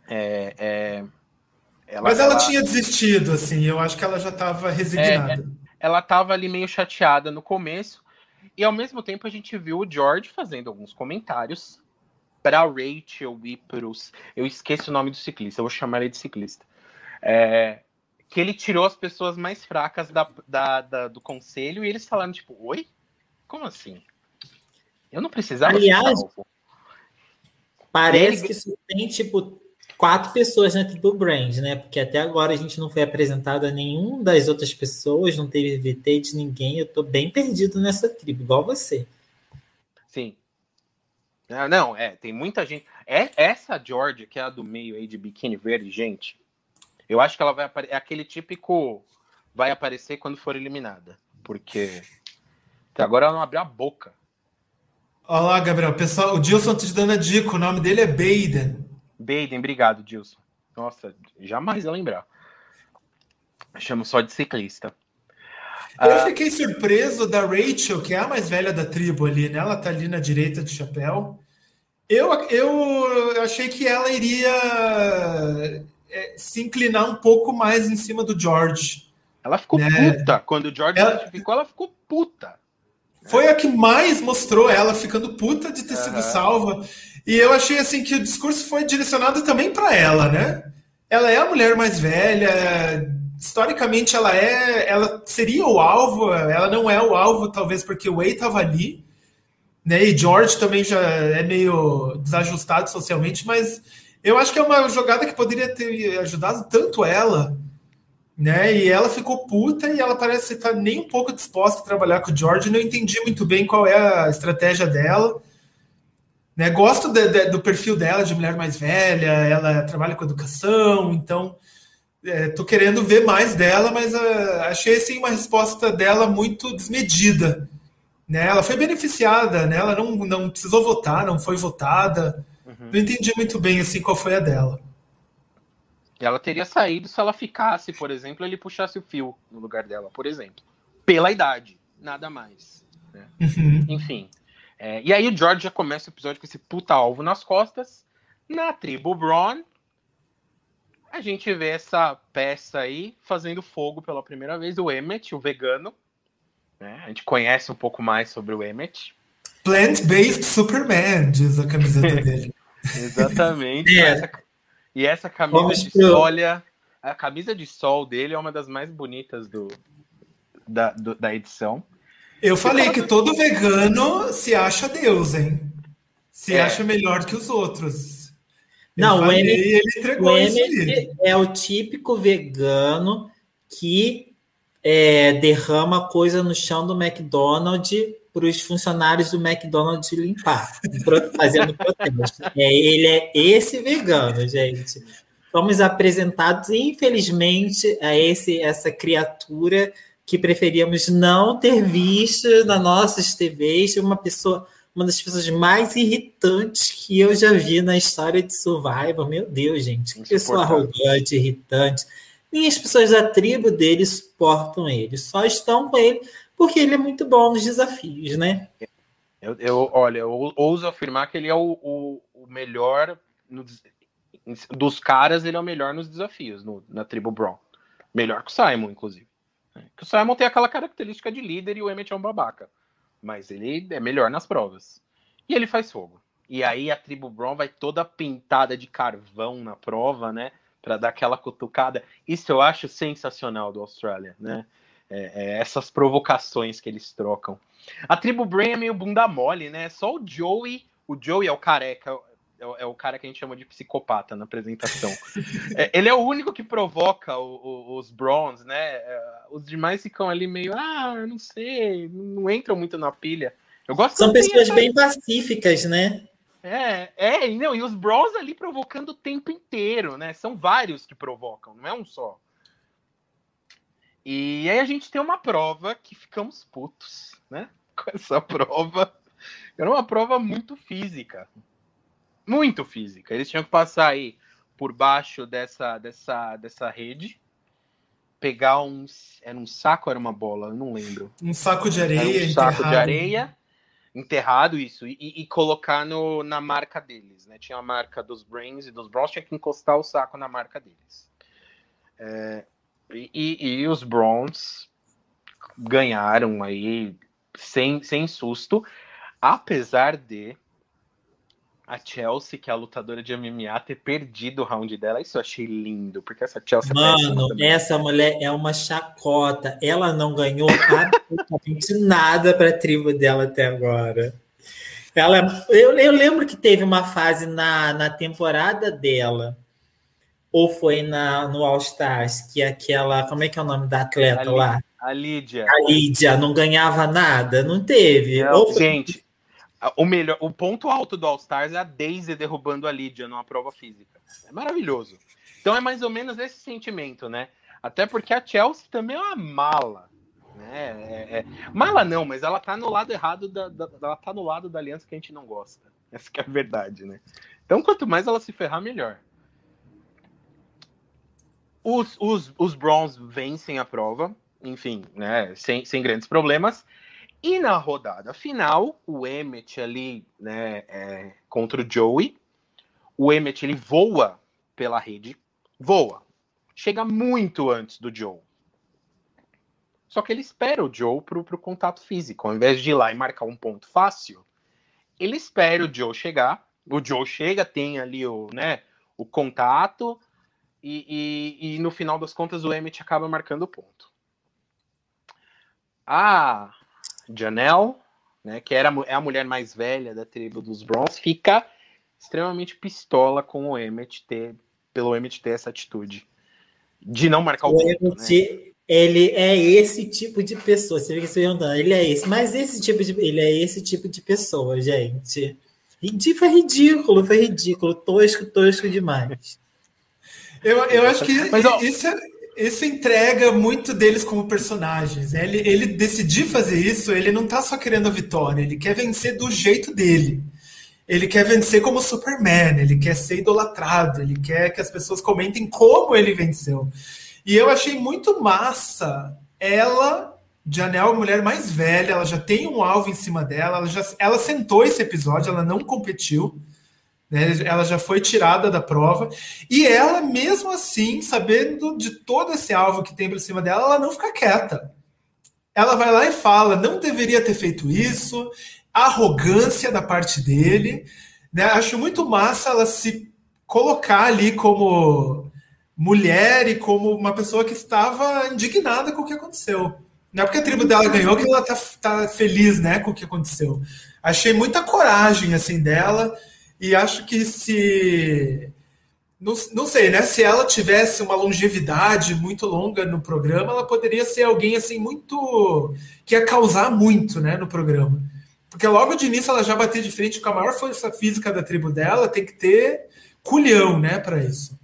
É, é, ela, Mas ela, ela, tinha desistido, assim, eu acho que ela já estava resignada. É, ela estava ali meio chateada no começo, e ao mesmo tempo a gente viu o George fazendo alguns comentários para Rachel e para os. Eu esqueço o nome do ciclista, eu vou chamar ele de ciclista. É, que ele tirou as pessoas mais fracas da, da, da, do conselho e eles falaram, tipo, oi? Como assim? Eu não precisava. Aliás, parece ele... que só tem, tipo, quatro pessoas dentro do brand, né? Porque até agora a gente não foi apresentado a nenhum das outras pessoas, não teve VT de ninguém. Eu tô bem perdido nessa tribo, igual você. Sim. Ah, não, é, tem muita gente. É, essa Georgia, que é a do meio aí de biquíni verde, gente. Eu acho que ela vai é aquele típico vai aparecer quando for eliminada, porque até agora ela não abriu a boca. Olá, Gabriel. Pessoal, o Dilson te dando a dica, o nome dele é Baden. Baden, obrigado, Dilson. Nossa, jamais ia lembrar. Chamo só de ciclista. Eu ah, fiquei surpreso da Rachel, que é a mais velha da tribo ali, né? Ela tá ali na direita do chapéu. Eu, eu achei que ela iria é, se inclinar um pouco mais em cima do George. Ela ficou né? puta. Quando o George ela... ficou, ela ficou puta. Foi a que mais mostrou ela ficando puta de ter uhum. sido salva. E eu achei assim que o discurso foi direcionado também para ela, né? Ela é a mulher mais velha, historicamente ela é, ela seria o alvo, ela não é o alvo talvez porque o Way estava ali, né? E George também já é meio desajustado socialmente, mas eu acho que é uma jogada que poderia ter ajudado tanto ela, né? E ela ficou puta e ela parece estar nem um pouco disposta a trabalhar com o George. Não entendi muito bem qual é a estratégia dela. Né? Gosto de, de, do perfil dela de mulher mais velha, ela trabalha com educação, então é, querendo ver mais dela, mas uh, achei assim, uma resposta dela muito desmedida. Né? Ela foi beneficiada, né? ela não, não precisou votar, não foi votada. Uhum. Não entendi muito bem assim qual foi a dela. Ela teria saído se ela ficasse, por exemplo, ele puxasse o fio no lugar dela, por exemplo. Pela idade, nada mais. Né? Uhum. Enfim. É, e aí o George já começa o episódio com esse puta alvo nas costas. Na tribo Braun, a gente vê essa peça aí fazendo fogo pela primeira vez, o Emmet, o vegano. Né? A gente conhece um pouco mais sobre o Emmet. Plant-based Superman, diz a camiseta dele. Exatamente. é. essa, e essa camisa Vamos de sol, olha, a camisa de sol dele é uma das mais bonitas do, da, do, da edição. Eu falei que todo vegano se acha Deus, hein? Se é. acha melhor que os outros. Não, falei, o Emmett, o Emmett é o típico vegano que é, derrama coisa no chão do McDonald's para os funcionários do McDonald's limpar, fazendo protesto. É, ele é esse vegano, gente. Fomos apresentados, infelizmente, a esse essa criatura que preferíamos não ter visto nas nossas TVs, uma pessoa, uma das pessoas mais irritantes que eu já vi na história de Survivor. Meu Deus, gente, que pessoa arrogante, irritante. Nem as pessoas da tribo dele suportam ele, só estão com ele porque ele é muito bom nos desafios, né? Eu, eu olha, eu ouso afirmar que ele é o, o, o melhor no, dos caras, ele é o melhor nos desafios no, na tribo Braun. Melhor que o Simon, inclusive. Que o Simon tem aquela característica de líder e o Emmett é um babaca. Mas ele é melhor nas provas. E ele faz fogo. E aí a tribo Braun vai toda pintada de carvão na prova, né? Para dar aquela cutucada. Isso eu acho sensacional do Austrália, né? É, é, essas provocações que eles trocam. A tribo Brain é meio bunda mole, né? Só o Joey, o Joey é o careca, é o, é o cara que a gente chama de psicopata na apresentação. é, ele é o único que provoca o, o, os Browns, né? É, os demais ficam ali meio, ah, não sei, não entram muito na pilha. Eu gosto São pessoas bem pacíficas, né? É, é, não, e os Bros ali provocando o tempo inteiro, né? São vários que provocam, não é um só. E aí a gente tem uma prova que ficamos putos, né? Com essa prova. Era uma prova muito física. Muito física. Eles tinham que passar aí por baixo dessa, dessa, dessa rede, pegar uns. Era um saco ou era uma bola? Eu não lembro. Um saco de areia. Era um saco de areia, enterrado isso, e, e, colocar no, na marca deles. Né? Tinha a marca dos Brains e dos Bros, tinha que encostar o saco na marca deles. É, e, e, os Browns ganharam aí sem, sem susto, apesar de a Chelsea, que é a lutadora de MMA, ter perdido o round dela. Isso eu achei lindo, porque essa Chelsea. É Mano, essa mulher é uma chacota. Ela não ganhou absolutamente nada para a tribo dela até agora. Ela, eu, eu lembro que teve uma fase na, na temporada dela ou foi na, no All Stars, que aquela. Como é que é o nome da atleta a lá? A Lídia. A Lídia não ganhava nada, não teve. Não. Gente, o melhor, o ponto alto do All Stars é a Daisy derrubando a Lídia numa prova física. É maravilhoso. Então é mais ou menos esse sentimento, né? Até porque a Chelsea também é uma mala. Né? É, é... Mala não, mas ela tá no lado errado da, da, ela tá no lado da aliança que a gente não gosta. Essa é a verdade, né? Então, quanto mais ela se ferrar, melhor. Os, os, os Browns vencem a prova, enfim, né? Sem, sem grandes problemas. E na rodada final, o Emmett ali, né, é, contra o Joey, o Emmett ele voa pela rede, voa, chega muito antes do Joe. Só que ele espera o Joe pro, pro contato físico, ao invés de ir lá e marcar um ponto fácil, ele espera o Joe chegar, o Joe chega, tem ali o, né, o contato, e, e, e no final das contas o Emmett acaba marcando o ponto. Ah, Janelle, né, que era, é a mulher mais velha da tribo dos Browns, fica extremamente pistola com o Emmett ter, pelo Emmett ter essa atitude de não marcar o, o ponto, Emmett, né? ele é esse tipo de pessoa. Você fica se perguntando, ele é esse, mas esse tipo de, ele é esse tipo de pessoa, gente. Foi ridículo, foi ridículo, tosco, tosco demais. Eu, eu acho que mas, ó, isso é, isso entrega muito deles como personagens. Ele, ele decidir fazer isso, ele não tá só querendo a vitória, ele quer vencer do jeito dele. Ele quer vencer como Superman, ele quer ser idolatrado, ele quer que as pessoas comentem como ele venceu. E eu achei muito massa ela, Janelle, a mulher mais velha, ela já tem um alvo em cima dela, ela, já, ela sentou esse episódio, ela não competiu. Né? Ela já foi tirada da prova. E ela, mesmo assim, sabendo de todo esse alvo que tem por cima dela, ela não fica quieta. Ela vai lá e fala: não deveria ter feito isso, arrogância da parte dele. Né? Acho muito massa ela se colocar ali como mulher e como uma pessoa que estava indignada com o que aconteceu. Não é porque a tribo dela ganhou que ela tá, tá feliz né, com o que aconteceu. Achei muita coragem assim dela e acho que se. Não, não sei, né? Se ela tivesse uma longevidade muito longa no programa, ela poderia ser alguém assim muito. que ia causar muito né, no programa. Porque logo de início ela já bateu de frente com a maior força física da tribo dela, tem que ter culhão, né, para isso.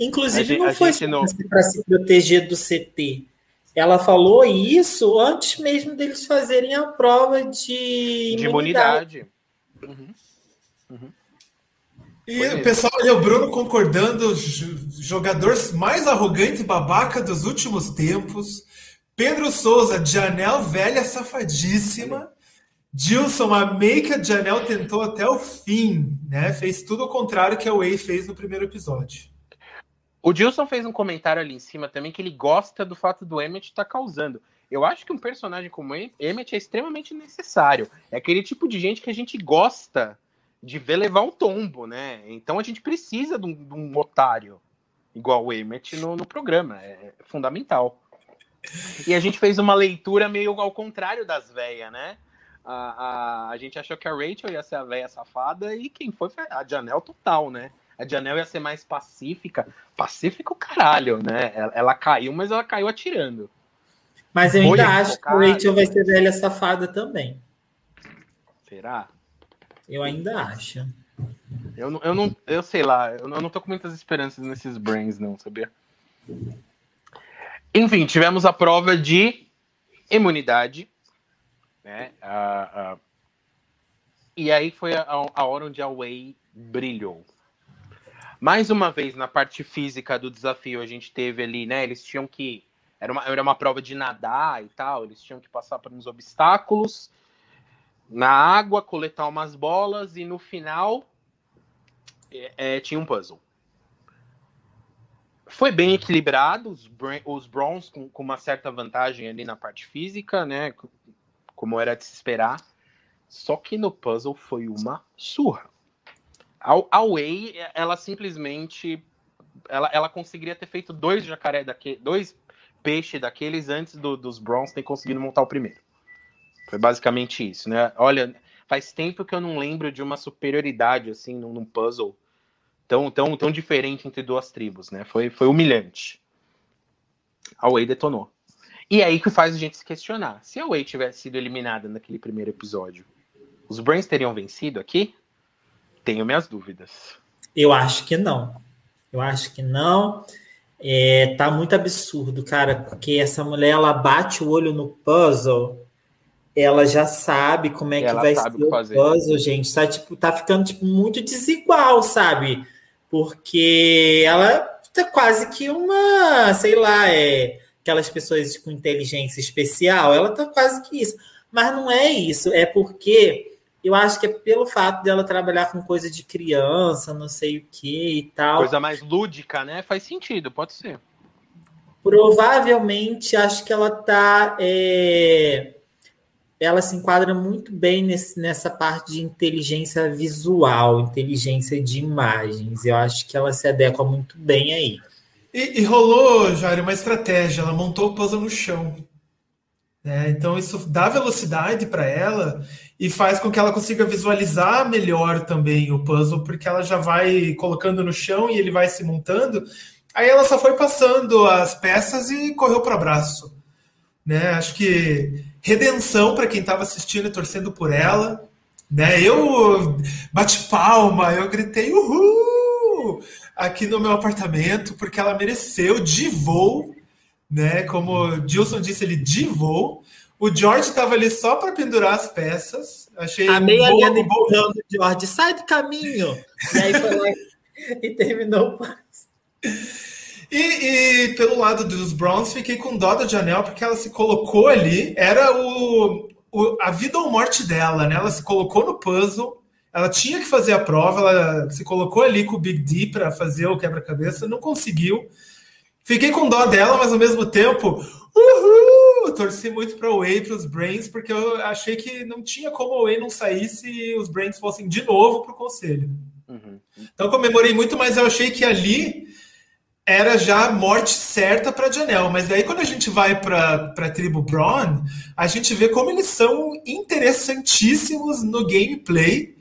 Inclusive, não foi não... para se proteger do CT. Ela falou isso antes mesmo deles fazerem a prova de, de imunidade. imunidade. Uhum. Uhum. E o pessoal, e o Bruno concordando, jogador mais arrogante e babaca dos últimos tempos. Pedro Souza, Janel velha safadíssima. Dilson, amei que a Janel tentou até o fim, né? Fez tudo o contrário que a Way fez no primeiro episódio. O Dilson fez um comentário ali em cima também que ele gosta do fato do Emmett estar tá causando. Eu acho que um personagem como Emmett é extremamente necessário. É aquele tipo de gente que a gente gosta de ver levar um tombo, né? Então a gente precisa de um, de um otário igual o Emmett no, no programa, é fundamental. E a gente fez uma leitura meio ao contrário das velhas, né? A, a, a gente achou que a Rachel ia ser a velha safada e quem foi foi a Janelle total, né? A Janelle ia ser mais pacífica. Pacífica o caralho, né? Ela, ela, caiu, mas ela caiu atirando. Mas eu ainda acho que a Rachel vai ser velha safada também. Será? Eu ainda acho. Eu não, eu não, eu sei lá, eu não, eu não tô com muitas esperanças nesses brains, não, sabia? Enfim, tivemos a prova de imunidade, né? E aí foi a, a hora onde a Way brilhou. Mais uma vez, na parte física do desafio, a gente teve ali, né? Eles tinham que. Era uma, era uma prova de nadar e tal, eles tinham que passar por uns obstáculos na água, coletar umas bolas e no final é, é, tinha um puzzle. Foi bem equilibrado, os, os Browns com, com, uma certa vantagem ali na parte física, né? Como era de se esperar. Só que no puzzle foi uma surra. A, a Way, ela simplesmente. Ela, ela conseguiria ter feito dois jacaré daquele, dois peixes daqueles antes do, dos Browns ter conseguido montar o primeiro. Foi basicamente isso, né? Olha, faz tempo que eu não lembro de uma superioridade assim num, num puzzle tão, tão, tão diferente entre duas tribos, né? Foi, foi humilhante. A Way detonou. E é aí que faz a gente se questionar. Se a Way tivesse sido eliminada naquele primeiro episódio, os Brains teriam vencido aqui? Tenho minhas dúvidas. Eu acho que não. Eu acho que não. É, tá muito absurdo, cara, porque essa mulher ela bate o olho no puzzle, ela já sabe como é que ela vai ser o puzzle, gente. Tá, tipo, tá ficando tipo, muito desigual, sabe? Porque ela tá quase que uma, sei lá, é aquelas pessoas com inteligência especial, ela tá quase que isso. Mas não é isso, é porque eu acho que é pelo fato dela trabalhar com coisa de criança, não sei o que e tal. Coisa mais lúdica, né? Faz sentido, pode ser. Provavelmente acho que ela tá. É... Ela se enquadra muito bem nesse, nessa parte de inteligência visual, inteligência de imagens. Eu acho que ela se adequa muito bem aí. E, e rolou, Jair, uma estratégia. Ela montou o puzzle no chão. Né? Então, isso dá velocidade para ela e faz com que ela consiga visualizar melhor também o puzzle, porque ela já vai colocando no chão e ele vai se montando. Aí ela só foi passando as peças e correu para o abraço. Né? Acho que redenção para quem estava assistindo e torcendo por ela. Né? Eu bati palma, eu gritei uhul aqui no meu apartamento, porque ela mereceu de voo né? Como o Gilson disse, ele divou. O George estava ali só para pendurar as peças. Achei a meia linha empurrando o George, sai do caminho. E aí foi lá e terminou e, e, pelo lado dos Browns, fiquei com dó da Janelle, porque ela se colocou ali, era o, o, a vida ou morte dela, né? Ela se colocou no puzzle, ela tinha que fazer a prova, ela se colocou ali com o Big D para fazer o quebra-cabeça, não conseguiu. Fiquei com dó dela, mas ao mesmo tempo, uhul! Torci muito para o Way, para os Brains, porque eu achei que não tinha como o Way não saísse e os Brains fossem de novo para o conselho. Uhum. Então comemorei muito, mas eu achei que ali era já morte certa para Janelle. Mas daí, quando a gente vai para a tribo Braun, a gente vê como eles são interessantíssimos no gameplay.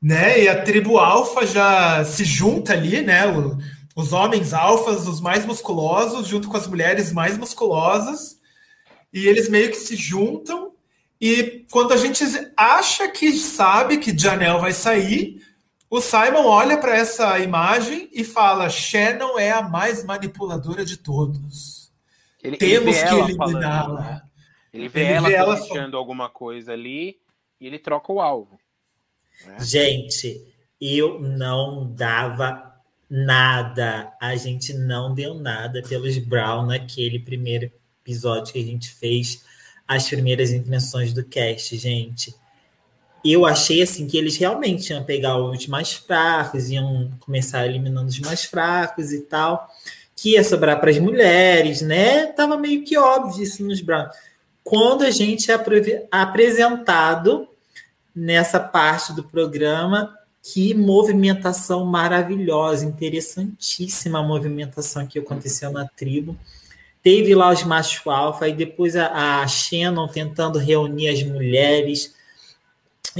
Né? E a tribo Alpha já se junta ali, né? O, os homens alfas, os mais musculosos, junto com as mulheres mais musculosas, e eles meio que se juntam. E quando a gente acha que sabe que Janelle vai sair, o Simon olha para essa imagem e fala: Shannon é a mais manipuladora de todos. Ele, Temos ele que eliminá-la. Né? Ele vê ele ela, vê ela fechando alguma coisa ali e ele troca o alvo. Né? Gente, eu não dava nada. A gente não deu nada pelos Brown naquele primeiro episódio que a gente fez, as primeiras impressões do cast, gente. Eu achei assim que eles realmente iam pegar os mais fracos, iam começar eliminando os mais fracos e tal, que ia sobrar para as mulheres, né? Tava meio que óbvio isso nos Brown. Quando a gente é apresentado nessa parte do programa, que movimentação maravilhosa, interessantíssima movimentação que aconteceu na tribo. Teve lá os machos alfa, e depois a, a Shannon tentando reunir as mulheres.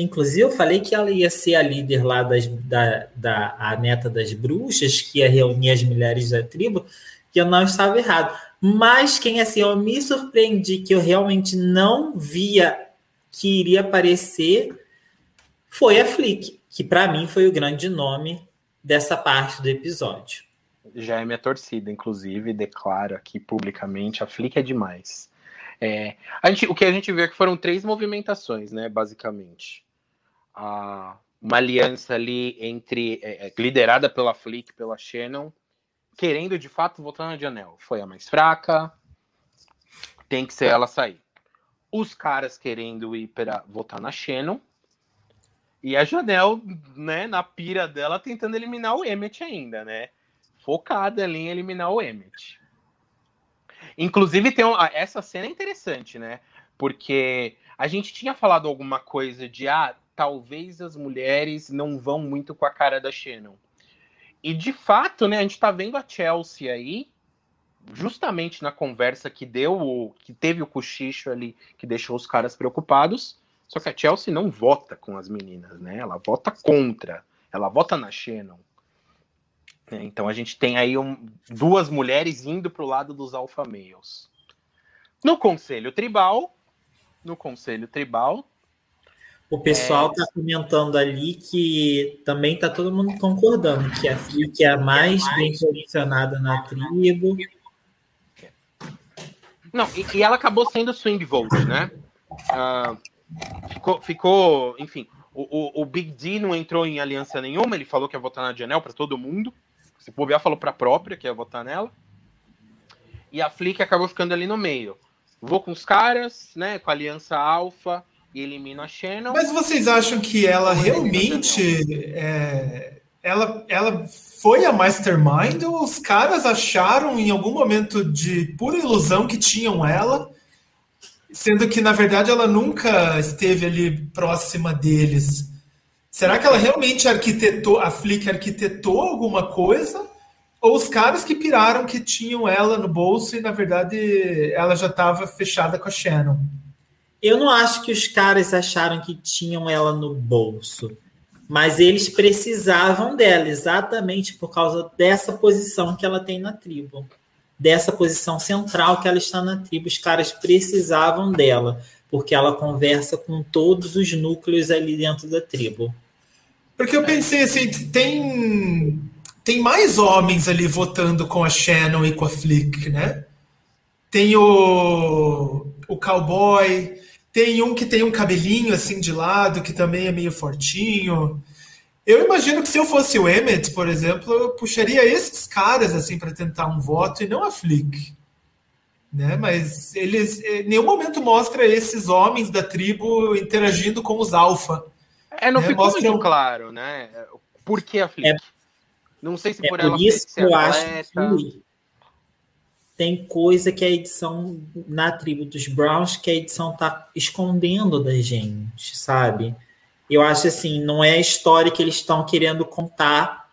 Inclusive, eu falei que ela ia ser a líder lá das, da, da a neta das bruxas, que ia reunir as mulheres da tribo, que eu não estava errado. Mas quem assim, eu me surpreendi que eu realmente não via que iria aparecer foi a Flick que para mim foi o grande nome dessa parte do episódio. Já é minha torcida, inclusive, declaro aqui publicamente, a Flick é demais. É, a gente, o que a gente vê é que foram três movimentações, né, basicamente. A, uma aliança ali entre, é, é liderada pela Flick, pela Shannon, querendo de fato votar na Janelle. Foi a mais fraca, tem que ser ela sair. Os caras querendo ir para votar na Shannon, e a Janelle, né, na pira dela, tentando eliminar o Emmet ainda, né? Focada ali em eliminar o Emmet. Inclusive, tem uma, essa cena é interessante, né? Porque a gente tinha falado alguma coisa de, ah, talvez as mulheres não vão muito com a cara da Shannon. E de fato, né, a gente tá vendo a Chelsea aí, justamente na conversa que deu, que teve o cochicho ali, que deixou os caras preocupados, só que a Chelsea não vota com as meninas, né? Ela vota contra. Ela vota na Shannon. É, então a gente tem aí um, duas mulheres indo para o lado dos alfa males. No conselho tribal, no conselho tribal, O pessoal está é... comentando ali que também está todo mundo concordando que a Flick é a mais bem posicionada na tribo. Não, e, e ela acabou sendo swing vote, né? Uh, ficou, ficou, enfim, o, o, o, Big D não entrou em aliança nenhuma, ele falou que ia votar na Janelle para todo mundo. Se bobear, falou para a própria que ia votar nela. E a Flick acabou ficando ali no meio. Vou com os caras, né, com a aliança Alpha e elimino a Shannon. Mas vocês acham que ela realmente é, ela, ela foi a mastermind ou os caras acharam em algum momento de pura ilusão que tinham ela Sendo que, na verdade, ela nunca esteve ali próxima deles. Será que ela realmente arquitetou, a Flick arquitetou alguma coisa? Ou os caras que piraram que tinham ela no bolso e, na verdade, ela já estava fechada com a Shannon? Eu não acho que os caras acharam que tinham ela no bolso. Mas eles precisavam dela, exatamente por causa dessa posição que ela tem na tribo dessa posição central que ela está na tribo. Os caras precisavam dela, porque ela conversa com todos os núcleos ali dentro da tribo. Porque eu pensei assim, tem tem mais homens ali votando com a Shannon e com a Flick, né? Tem o, o cowboy, tem um que tem um cabelinho assim de lado, que também é meio fortinho. Eu imagino que se eu fosse o Emmett, por exemplo, eu puxaria esses caras assim para tentar um voto e não a Flick. Né? Mas eles em nenhum momento mostra esses homens da tribo interagindo com os alfa. É, não né? ficou mostra... muito claro, né? Por que a Flick? É, não sei se é por, por ela isso que eu acho que tem coisa que a edição na tribo dos Browns que a edição tá escondendo da gente, sabe? Eu acho assim, não é a história que eles estão querendo contar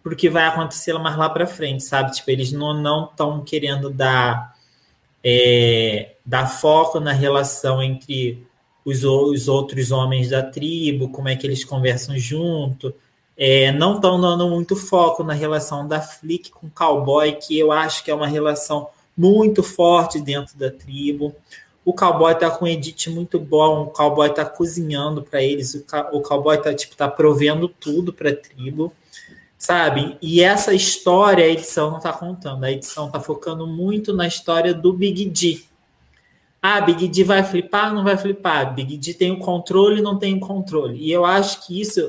porque vai acontecer mais lá para frente, sabe? Tipo, eles não estão querendo dar, é, dar foco na relação entre os, os outros homens da tribo, como é que eles conversam junto. É, não estão dando muito foco na relação da Flick com o cowboy, que eu acho que é uma relação muito forte dentro da tribo. O cowboy tá com um edit muito bom, o cowboy tá cozinhando para eles, o, o cowboy tá tipo tá provendo tudo para a tribo, sabe? E essa história a edição não tá contando, a edição tá focando muito na história do Big D. Ah, Big D vai flipar, não vai flipar. Big D tem o controle, não tem o controle. E eu acho que isso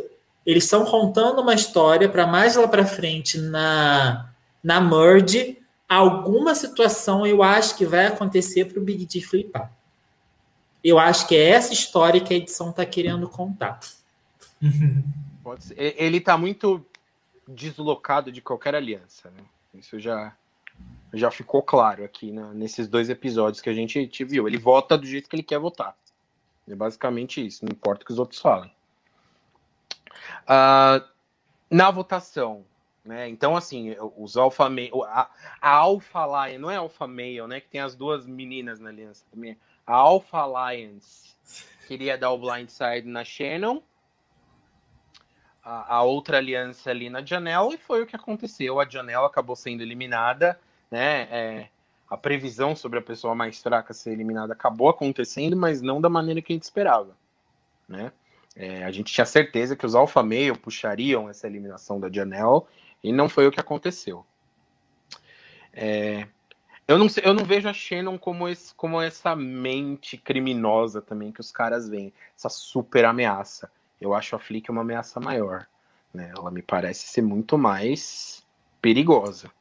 eles estão contando uma história para mais lá para frente na na merge alguma situação eu acho que vai acontecer para o Big D flipar. Eu acho que é essa história que a edição está querendo contar. Ele está muito deslocado de qualquer aliança. Né? Isso já, já ficou claro aqui na, nesses dois episódios que a gente te viu. Ele vota do jeito que ele quer votar. É basicamente isso, não importa o que os outros falem. Uh, na votação, né? Então, assim, os alfa a, a Alpha Lion, não é Alpha Male, né? Que tem as duas meninas na aliança também. A Alpha Alliance queria dar o blindside na Shannon, a, a, outra aliança ali na Janelle, e foi o que aconteceu. A Janelle acabou sendo eliminada, né? É, a previsão sobre a pessoa mais fraca ser eliminada acabou acontecendo, mas não da maneira que a gente esperava, né? É, a gente tinha certeza que os Alpha Male puxariam essa eliminação da Janelle e não foi o que aconteceu. É, eu, não, eu não vejo a Shannon como, esse, como essa mente criminosa também que os caras veem, essa super ameaça. Eu acho a Flick uma ameaça maior. Né? Ela me parece ser muito mais perigosa.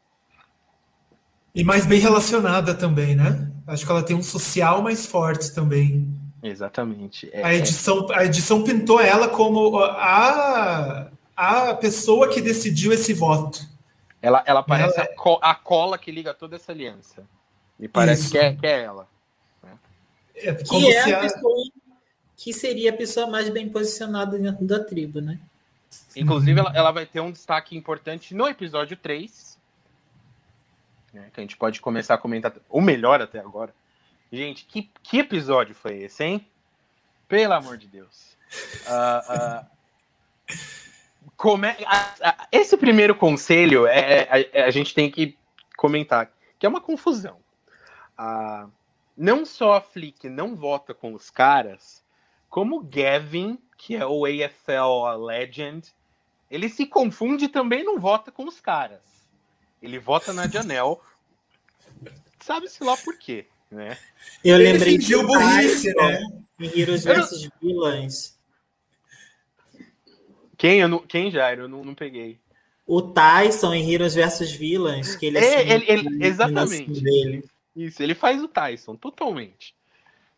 E mais bem relacionada também, né? Acho que ela tem um social mais forte também. Exatamente. É, a, edição, a edição pintou ela como a, a pessoa que decidiu esse voto. Ela, ela parece ela... A, co a, cola que liga toda essa aliança. Me parece que é, que é, ela. Né? É, que é a pessoa que seria a pessoa mais bem posicionada dentro da tribo, né? Inclusive, ela, ela vai ter um destaque importante no episódio 3. Né, que a gente pode começar a comentar. O melhor até agora. Gente, que, que episódio foi esse, hein? Pelo amor de Deus. Uh, uh. Esse primeiro conselho é, é, é, a gente tem que comentar que é uma confusão. Ah, não só a Flick não vota com os caras, como Gavin, que é o AFL Legend, ele se confunde também não vota com os caras. Ele vota na Janel. Sabe-se lá por quê, né? Eu ele lembrei de burrice, né? Em Heroes vs Villains. Quem, eu não, quem Jairo? Eu não, não peguei. O Tyson em Heroes vs Villains, que ele é, assim, ele, ele, exatamente. Dele. Isso, ele faz o Tyson, totalmente.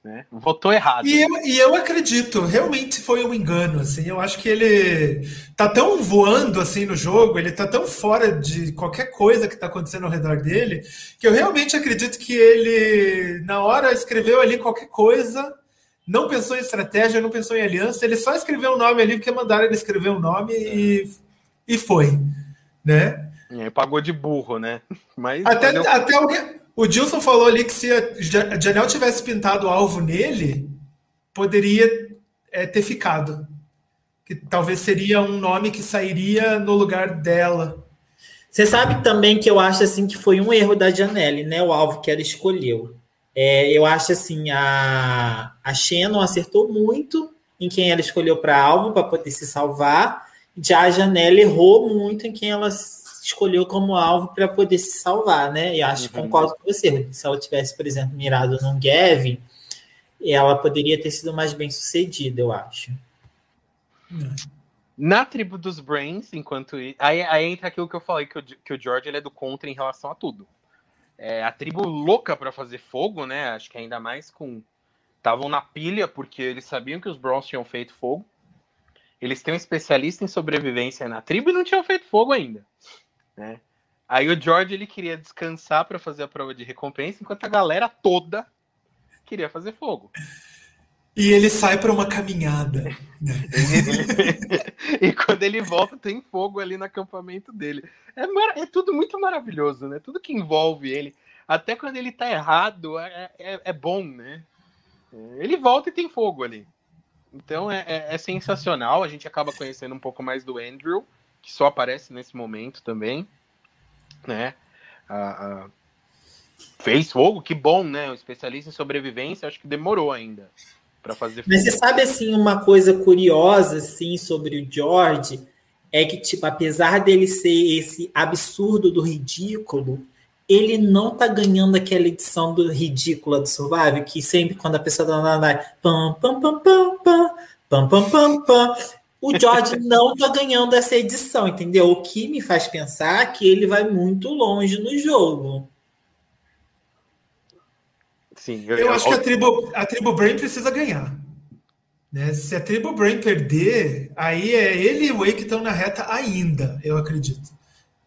Né? Votou errado. E eu, e eu acredito, realmente foi um engano. Assim, eu acho que ele tá tão voando assim no jogo, ele tá tão fora de qualquer coisa que tá acontecendo ao redor dele, que eu realmente acredito que ele, na hora, escreveu ali qualquer coisa, não pensou em estratégia, não pensou em aliança, ele só escreveu um nome ali porque mandaram ele escrever um nome e, e foi. Né? É, pagou de burro, né? Mas até, até alguém o Dilson falou ali que se a Janel tivesse pintado o alvo nele, poderia é, ter ficado. Que talvez seria um nome que sairia no lugar dela. Você sabe também que eu acho assim que foi um erro da Janelle, né? O alvo que ela escolheu. É, eu acho assim, a, a Shannon acertou muito em quem ela escolheu para alvo para poder se salvar. Já a Janelle errou muito em quem ela escolheu como alvo para poder se salvar, né? E acho que uhum. concordo com você. Se ela tivesse, por exemplo, mirado num Gavin, ela poderia ter sido mais bem sucedida, eu acho. Na tribo dos Brains, enquanto. Aí, aí entra aquilo que eu falei, que o, que o George ele é do contra em relação a tudo. É, a tribo louca para fazer fogo, né? Acho que ainda mais com. Estavam na pilha porque eles sabiam que os Browns tinham feito fogo. Eles têm um especialista em sobrevivência na tribo e não tinham feito fogo ainda né? Aí o George ele queria descansar para fazer a prova de recompensa, enquanto a galera toda queria fazer fogo. E ele sai para uma caminhada. Né? e quando ele volta, tem fogo ali no acampamento dele. É, é, tudo muito maravilhoso, né? Tudo que envolve ele. Até quando ele tá errado, é, é, é bom, né? Ele volta e tem fogo ali. Então é, é, é sensacional. A gente acaba conhecendo um pouco mais do Andrew que só aparece nesse momento também, né? Uh, fez fogo, que bom, né? Um especialista em sobrevivência, acho que demorou ainda para fazer fogo. Mas você sabe, assim, uma coisa curiosa, assim, sobre o George, é que, tipo, apesar dele ser esse absurdo do ridículo, ele não tá ganhando aquela edição do ridícula do Survival, que sempre quando a pessoa tá na pam, pam, pam, pam, pam, pam, pam, pam, pam, o George não está ganhando essa edição, entendeu? O que me faz pensar que ele vai muito longe no jogo. Sim, eu, eu acho eu... que a tribo, a tribo Brain precisa ganhar. Né? Se a tribo Brain perder, aí é ele e o Way que estão na reta ainda, eu acredito.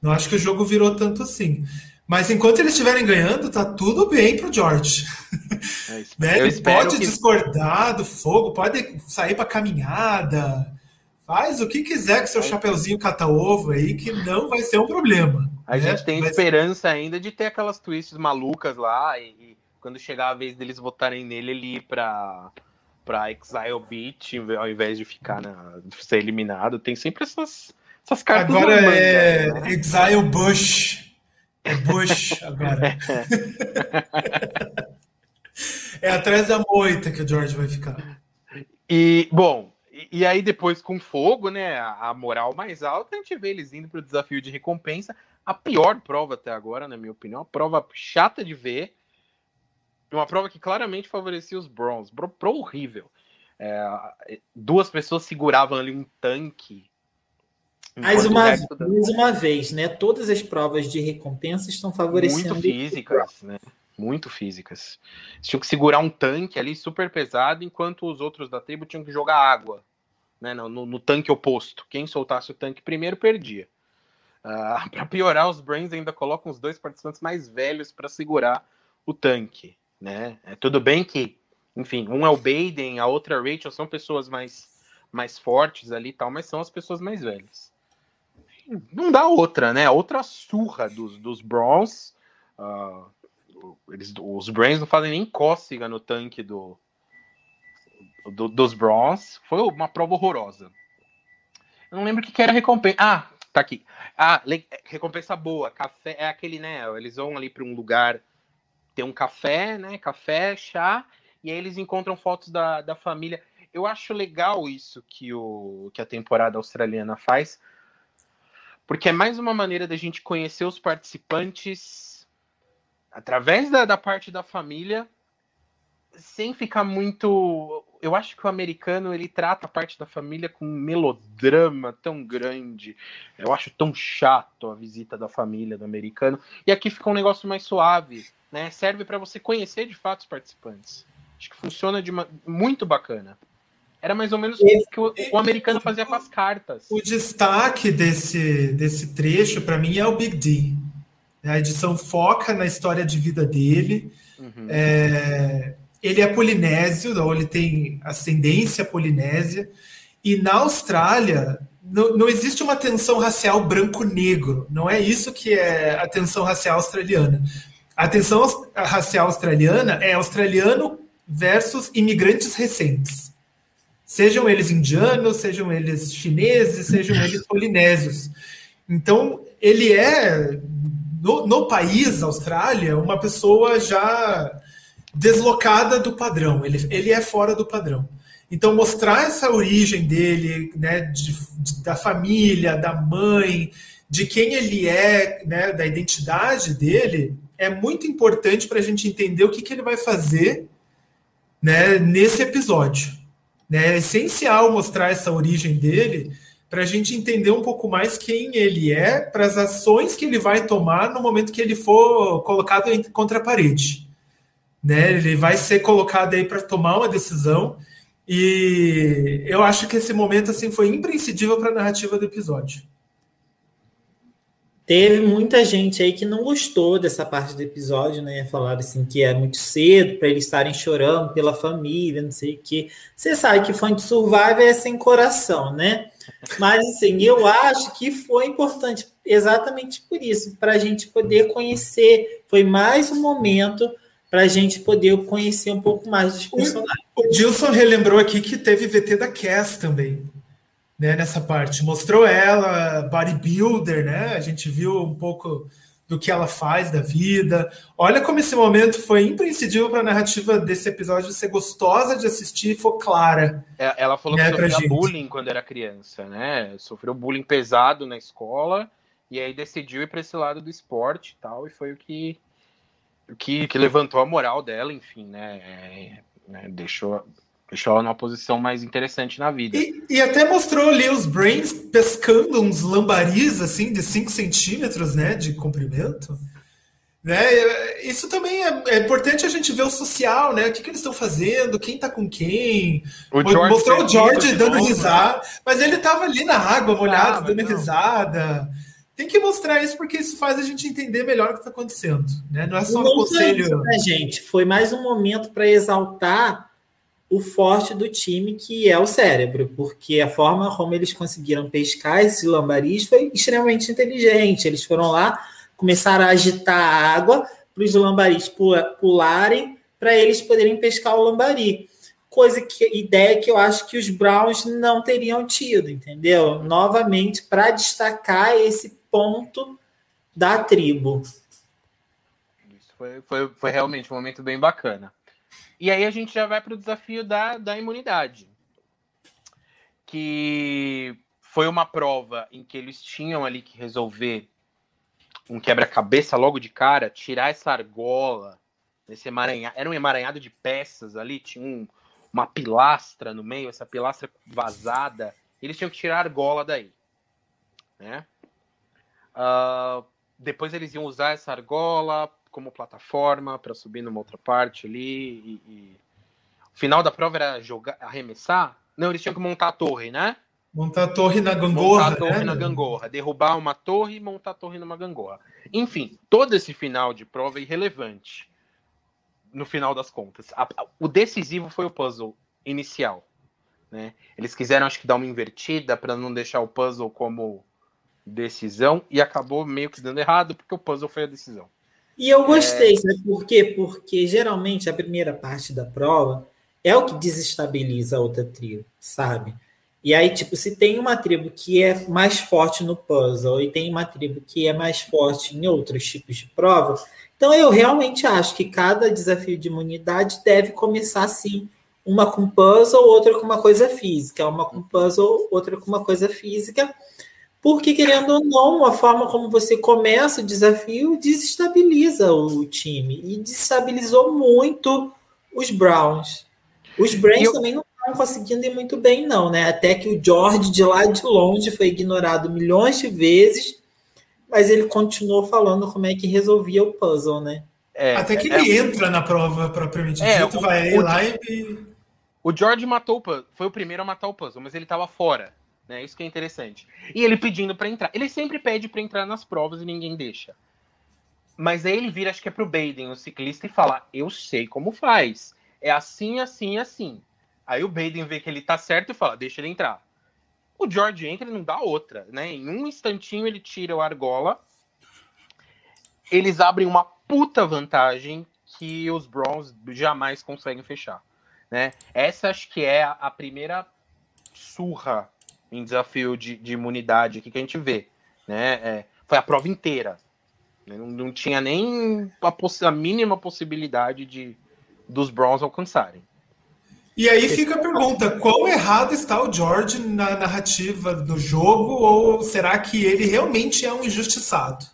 Não acho que o jogo virou tanto assim. Mas enquanto eles estiverem ganhando, tá tudo bem pro George. É, né? Ele pode que... discordar do fogo, pode sair para caminhada, Faz o que quiser com seu chapeuzinho cata-ovo aí, que não vai ser um problema. A né? gente tem Mas... esperança ainda de ter aquelas twists malucas lá e, e, quando chegar a vez deles votarem nele, ele ir pra, pra Exile Beach ao invés de ficar na, de ser eliminado. Tem sempre essas, essas cartas. Agora é né? Exile Bush. É Bush agora. é atrás da moita que o George vai ficar. E, bom, e, aí depois com fogo, né, a, moral mais alta, a gente vê eles indo para o desafio de recompensa. A pior prova até agora, na minha opinião, a prova chata de ver. Uma prova que claramente favorecia os Browns. Pro, pro horrível. É, duas pessoas seguravam ali um tanque. Mais uma, da... mais uma vez, né? Todas as provas de recompensa estão favorecendo. Muito físicas, né? Muito físicas. tinham que segurar um tanque ali super pesado, enquanto os outros da tribo tinham que jogar água né, no, no, tanque oposto. Quem soltasse o tanque primeiro perdia. Uh, ah, para piorar, os Brains ainda colocam os dois participantes mais velhos para segurar o tanque. Né? É, tudo bem que, enfim, um é o Baden, a outra é a Rachel, são pessoas mais, mais fortes ali e tal, mas são as pessoas mais velhas. Não dá outra, né? Outra surra dos, dos Browns. Uh, eles, os Brains não fazem nem cócega no tanque do, do, dos Bronze. Foi uma prova horrorosa. Eu não lembro o que, que era recompensa. Ah, tá aqui. Ah, recompensa boa. Café é aquele, né? Eles vão ali para um lugar, tem um café, né? Café, chá, e aí eles encontram fotos da, da família. eu acho legal isso que, o, que a temporada australiana faz, porque é mais uma maneira da gente conhecer os participantes através da, da parte da família, sem ficar muito. Eu acho que o americano ele trata a parte da família com um melodrama tão grande. Eu acho tão chato a visita da família do americano. E aqui fica um negócio mais suave, né? Serve para você conhecer de fato os participantes. Acho que funciona de uma... muito bacana. Era mais ou menos o que o, o americano fazia com as cartas. O destaque desse, desse trecho, para mim, é o Big D. A edição foca na história de vida dele. Uhum. É, ele é polinésio, ou ele tem ascendência polinésia. E na Austrália, não, não existe uma tensão racial branco-negro. Não é isso que é a tensão racial australiana. A tensão racial australiana é australiano versus imigrantes recentes. Sejam eles indianos, sejam eles chineses, sejam eles polinésios. Então, ele é, no, no país, Austrália, uma pessoa já deslocada do padrão, ele, ele é fora do padrão. Então, mostrar essa origem dele, né, de, de, da família, da mãe, de quem ele é, né, da identidade dele, é muito importante para a gente entender o que, que ele vai fazer né, nesse episódio. Né? É essencial mostrar essa origem dele para a gente entender um pouco mais quem ele é, para as ações que ele vai tomar no momento que ele for colocado contra a parede. Né? Ele vai ser colocado aí para tomar uma decisão e eu acho que esse momento assim foi imprescindível para a narrativa do episódio. Teve muita gente aí que não gostou dessa parte do episódio, né? Falaram assim que é muito cedo para eles estarem chorando pela família, não sei o quê. Você sabe que fã de Survivor é sem coração, né? Mas assim, eu acho que foi importante exatamente por isso, para a gente poder conhecer. Foi mais um momento para a gente poder conhecer um pouco mais dos personagens. O, o Dilson relembrou aqui que teve VT da Cass também né, nessa parte. Mostrou ela, bodybuilder, né? A gente viu um pouco do que ela faz da vida. Olha como esse momento foi imprescindível para a narrativa desse episódio ser gostosa de assistir e for clara. É, ela falou né, que sofreu bullying quando era criança, né? Sofreu bullying pesado na escola e aí decidiu ir para esse lado do esporte e tal, e foi o que, que, que levantou a moral dela, enfim, né? É, né deixou Deixou ela numa posição mais interessante na vida. E, e, até mostrou ali os Brains pescando uns lambaris, assim, de 5 centímetros, né, de comprimento. Né? Isso também é, é, importante a gente ver o social, né? O que, que eles estão fazendo, quem está com quem. O George Mostrou o George dando novo, risada, né? mas ele estava ali na água, molhado, ah, dando não. risada. Tem que mostrar isso porque isso faz a gente entender melhor o que está acontecendo. Né? Não é só um conselho. Isso, né, gente? Foi mais um momento para exaltar o forte do time, que é o cérebro, porque a forma como eles conseguiram pescar esses lambaris foi extremamente inteligente. Eles foram lá, começaram a agitar a água para os lambaris pularem, para eles poderem pescar o lambari. Coisa que, ideia que eu acho que os Browns não teriam tido, entendeu? Novamente, para destacar esse ponto da tribo. Isso foi, foi, foi realmente um momento bem bacana. E aí a gente já vai para o desafio da, da imunidade. Que foi uma prova em que eles tinham ali que resolver um quebra-cabeça logo de cara, tirar essa argola, esse emaranhado, era um emaranhado de peças ali, tinha um, uma pilastra no meio, essa pilastra vazada, eles tinham que tirar a argola daí, né? Uh, depois eles iam usar essa argola como plataforma para subir numa outra parte ali. E, e... O final da prova era jogar, arremessar? Não, eles tinham que montar a torre, né? Montar a torre na gangorra. Montar a torre né? na gangorra. Derrubar uma torre e montar a torre numa gangorra. Enfim, todo esse final de prova é irrelevante. No final das contas. A, a, o decisivo foi o puzzle inicial. Né? Eles quiseram, acho que, dar uma invertida para não deixar o puzzle como decisão e acabou meio que dando errado porque o puzzle foi a decisão. E eu gostei, é... sabe por quê? Porque geralmente a primeira parte da prova é o que desestabiliza a outra tribo, sabe? E aí, tipo, se tem uma tribo que é mais forte no puzzle e tem uma tribo que é mais forte em outros tipos de prova, então eu realmente acho que cada desafio de imunidade deve começar assim uma com puzzle, outra com uma coisa física, uma com puzzle, outra com uma coisa física, porque, querendo ou não, a forma como você começa o desafio desestabiliza o time, e desestabilizou muito os Browns. Os Browns eu... também não estão conseguindo ir muito bem, não, né? Até que o George, de lá de longe, foi ignorado milhões de vezes, mas ele continuou falando como é que resolvia o puzzle, né? É, Até que é, ele é, entra na prova propriamente é, dito, vai o, lá e. O George matou o puzzle, foi o primeiro a matar o puzzle, mas ele estava fora, né? Isso que é interessante. E ele pedindo para entrar. Ele sempre pede para entrar nas provas e ninguém deixa. Mas aí ele vira, acho que é pro Baden, o ciclista, e fala: Eu sei como faz. É assim, assim, assim. Aí o Baden vê que ele tá certo e fala: Deixa ele entrar. O George entra e não dá outra, né? Em um instantinho ele tira o argola. Eles abrem uma puta vantagem que os Browns jamais conseguem fechar. Né? Essa acho que é a primeira surra em desafio de, de imunidade que a gente vê. Né? É, foi a prova inteira. Né? Não, não tinha nem a, a, mínima possibilidade de dos Browns alcançarem. E aí fica a pergunta: quão errado está o George na narrativa do jogo, ou será que ele realmente é um injustiçado?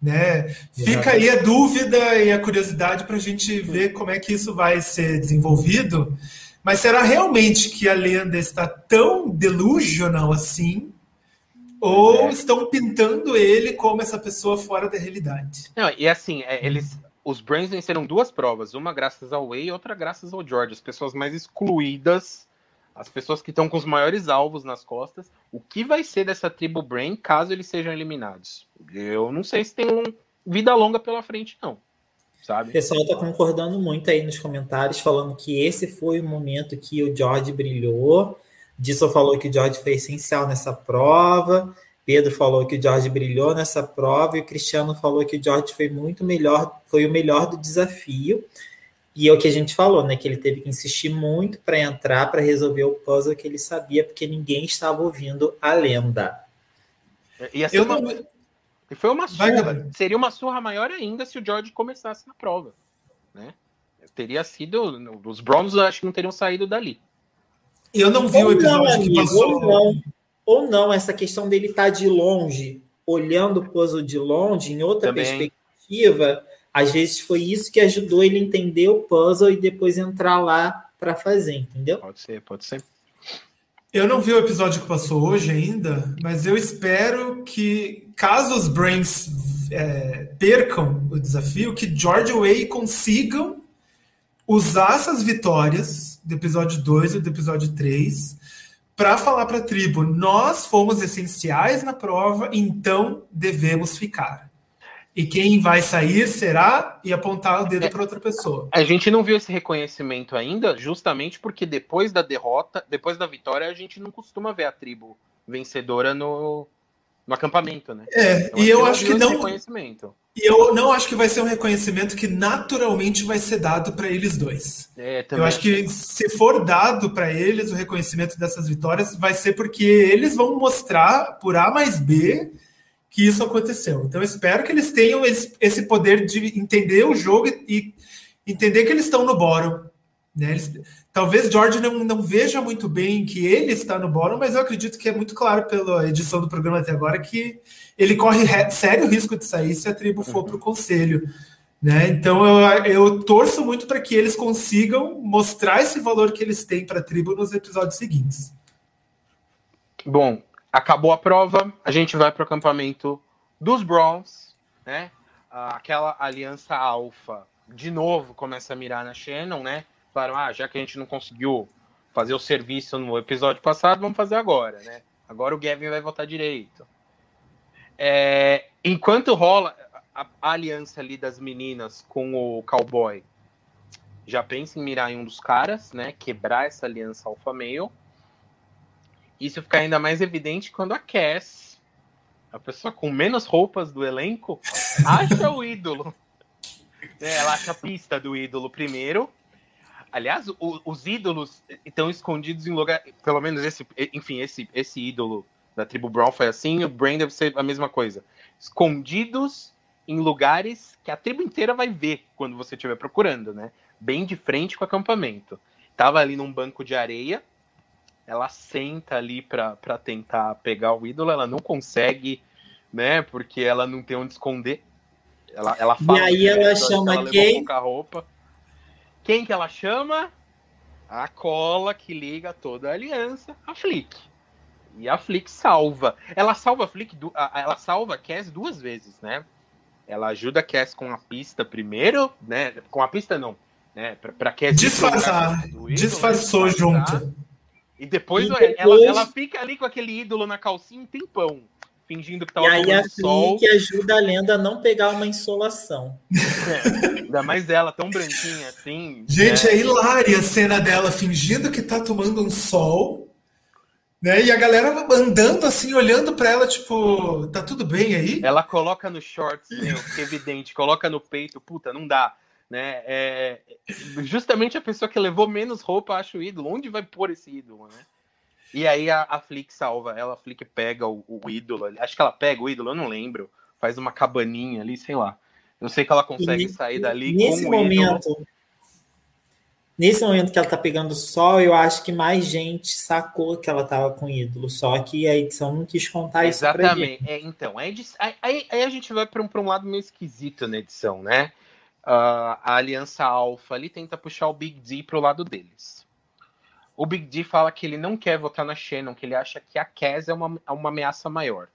Né? Fica aí a dúvida e a curiosidade para a gente ver como é que isso vai ser desenvolvido. Mas será realmente que a lenda está tão delusional assim? Ou é. estão pintando ele como essa pessoa fora da realidade? Não, e assim, é, eles, os Brains venceram duas provas, uma graças ao Way e outra graças ao George. As pessoas mais excluídas as pessoas que estão com os maiores alvos nas costas, o que vai ser dessa tribo Brain caso eles sejam eliminados? Eu não sei se tem um vida longa pela frente, não. Sabe? O pessoal está concordando muito aí nos comentários, falando que esse foi o momento que o George brilhou. Disso falou que o George foi essencial nessa prova. Pedro falou que o George brilhou nessa prova e o Cristiano falou que o George foi muito melhor, foi o melhor do desafio. E é o que a gente falou, né? Que ele teve que insistir muito para entrar, para resolver o puzzle que ele sabia, porque ninguém estava ouvindo a lenda. E Eu uma... não... E foi uma surra. Vai, Seria uma surra maior ainda se o George começasse na prova. Né? Teria sido. Os Browns acho que não teriam saído dali. Eu não vi ou o episódio não, amigo, que passou. Ou não, ou não, essa questão dele estar tá de longe, olhando o puzzle de longe, em outra Também. perspectiva, às vezes foi isso que ajudou ele a entender o puzzle e depois entrar lá para fazer, entendeu? Pode ser, pode ser. Eu não vi o episódio que passou hoje ainda, mas eu espero que, caso os Brains é, percam o desafio, que George Way consigam usar essas vitórias do episódio 2 e do episódio 3 para falar para a tribo: nós fomos essenciais na prova, então devemos ficar e quem vai sair será e apontar o dedo é, para outra pessoa. A gente não viu esse reconhecimento ainda, justamente porque depois da derrota, depois da vitória, a gente não costuma ver a tribo vencedora no, no acampamento, né? É, então, e eu acho que não. Reconhecimento. E eu não acho que vai ser um reconhecimento que naturalmente vai ser dado para eles dois. É, eu acho que se for dado para eles o reconhecimento dessas vitórias, vai ser porque eles vão mostrar por A mais B que isso aconteceu. Então, espero que eles tenham esse poder de entender o jogo e, entender que eles estão no bórum. Né? Eles, talvez George não, não veja muito bem que ele está no bórum, mas eu acredito que é muito claro pela edição do programa até agora que ele corre sério risco de sair se a tribo for para o conselho. Né? Então eu, eu torço muito para que eles consigam mostrar esse valor que eles têm para a tribo nos episódios seguintes. Bom, acabou a prova, a gente vai para o acampamento dos Browns, né? Aquela aliança alfa de novo começa a mirar na Shannon, né? Falaram, ah, já que a gente não conseguiu fazer o serviço no episódio passado, vamos fazer agora, né? Agora o Gavin vai votar direito. É, enquanto rola a, a, aliança ali das meninas com o cowboy, já pensa em mirar em um dos caras, né? Quebrar essa aliança alfa-male. Isso fica ainda mais evidente quando a Cass, a pessoa com menos roupas do elenco, acha o ídolo. É, ela acha a pista do ídolo primeiro. Aliás, o, os ídolos estão escondidos em lugar. Pelo menos esse. Enfim, esse, esse ídolo da tribo Brown foi assim. O Brain deve ser a mesma coisa. Escondidos em lugares que a tribo inteira vai ver quando você estiver procurando, né? Bem de frente com o acampamento. tava ali num banco de areia, ela senta ali para tentar pegar o ídolo, ela não consegue, né? Porque ela não tem onde esconder. Ela, ela fala e aí ela chama ela quem? Roupa. Quem que ela chama? A cola que liga toda a aliança, a Flick. E a Flick salva. Ela salva a Flick, ela salva a Cass duas vezes, né? Ela ajuda a Cass com a pista primeiro, né? Com a pista não, né? Pra, pra Cass disfarçar. Ídolo, Disfarçou disfarçar. junto. E depois, e depois... Ela, ela fica ali com aquele ídolo na calcinha um tempão fingindo que tá E aí a sol. que ajuda a lenda a não pegar uma insolação. É, ainda mais ela, tão branquinha assim. Gente, né? é hilária a cena dela fingindo que tá tomando um sol, né? E a galera andando assim, olhando para ela, tipo, tá tudo bem aí? Ela coloca no shorts, meu, que é evidente, coloca no peito, puta, não dá. Né? É, justamente a pessoa que levou menos roupa acha o ídolo. Onde vai pôr esse ídolo, né? E aí a, a Flick salva ela, a Flick pega o, o, ídolo, acho que ela pega o ídolo, eu não lembro, faz uma cabaninha ali, sei lá. Eu sei que ela consegue e, sair dali nesse com o momento, ídolo. Nesse momento que ela tá pegando sol, eu acho que mais gente sacou que ela tava com ídolo, só que a edição não quis contar Exatamente. isso Exatamente. É, então, aí, aí, aí, a gente vai para um, um lado meio esquisito na edição, né? Uh, a Aliança Alpha ali tenta puxar o Big D pro lado deles. O Big D fala que ele não quer votar na Shannon, que ele acha que a Cass é uma, é uma ameaça maior.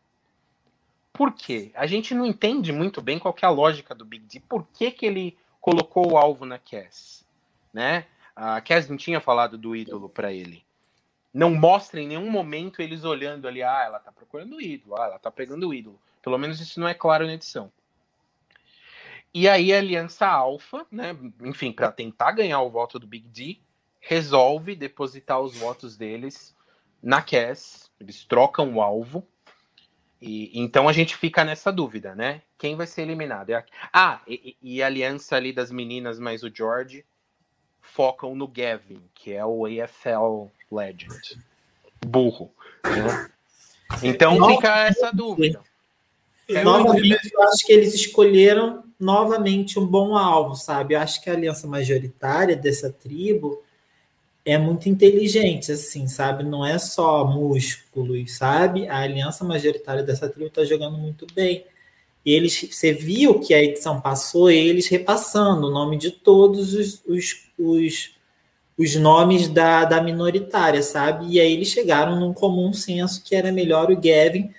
Por quê? A gente não entende muito bem qual é a lógica do Big D. Por que, que ele colocou o alvo na Cass? Né? A Cass não tinha falado do ídolo para ele. Não mostra em nenhum momento eles olhando ali, ah, ela tá procurando o ídolo, ah, ela tá pegando o ídolo. Pelo menos isso não é claro na edição. E aí a Aliança Alpha, né, enfim, para tentar ganhar o voto do Big D, resolve depositar os votos deles na Cass, eles trocam o alvo, e então a gente fica nessa dúvida, né? Quem vai ser eliminado? É a... Ah, e, e, a aliança ali das meninas mais o George focam no Gavin, que é o AFL Legend. Burro. Né? Então fica essa dúvida. É novamente, eu acho que eles escolheram novamente um bom alvo, sabe? Eu acho que a aliança majoritária dessa tribo é muito inteligente, assim, sabe? Não é só músculos, sabe? A aliança majoritária dessa tribo tá jogando muito bem. E eles, você viu que a edição passou, eles repassando o nome de todos os, os, os, os nomes da, da minoritária, sabe? E aí eles chegaram num comum senso que era melhor o Gavin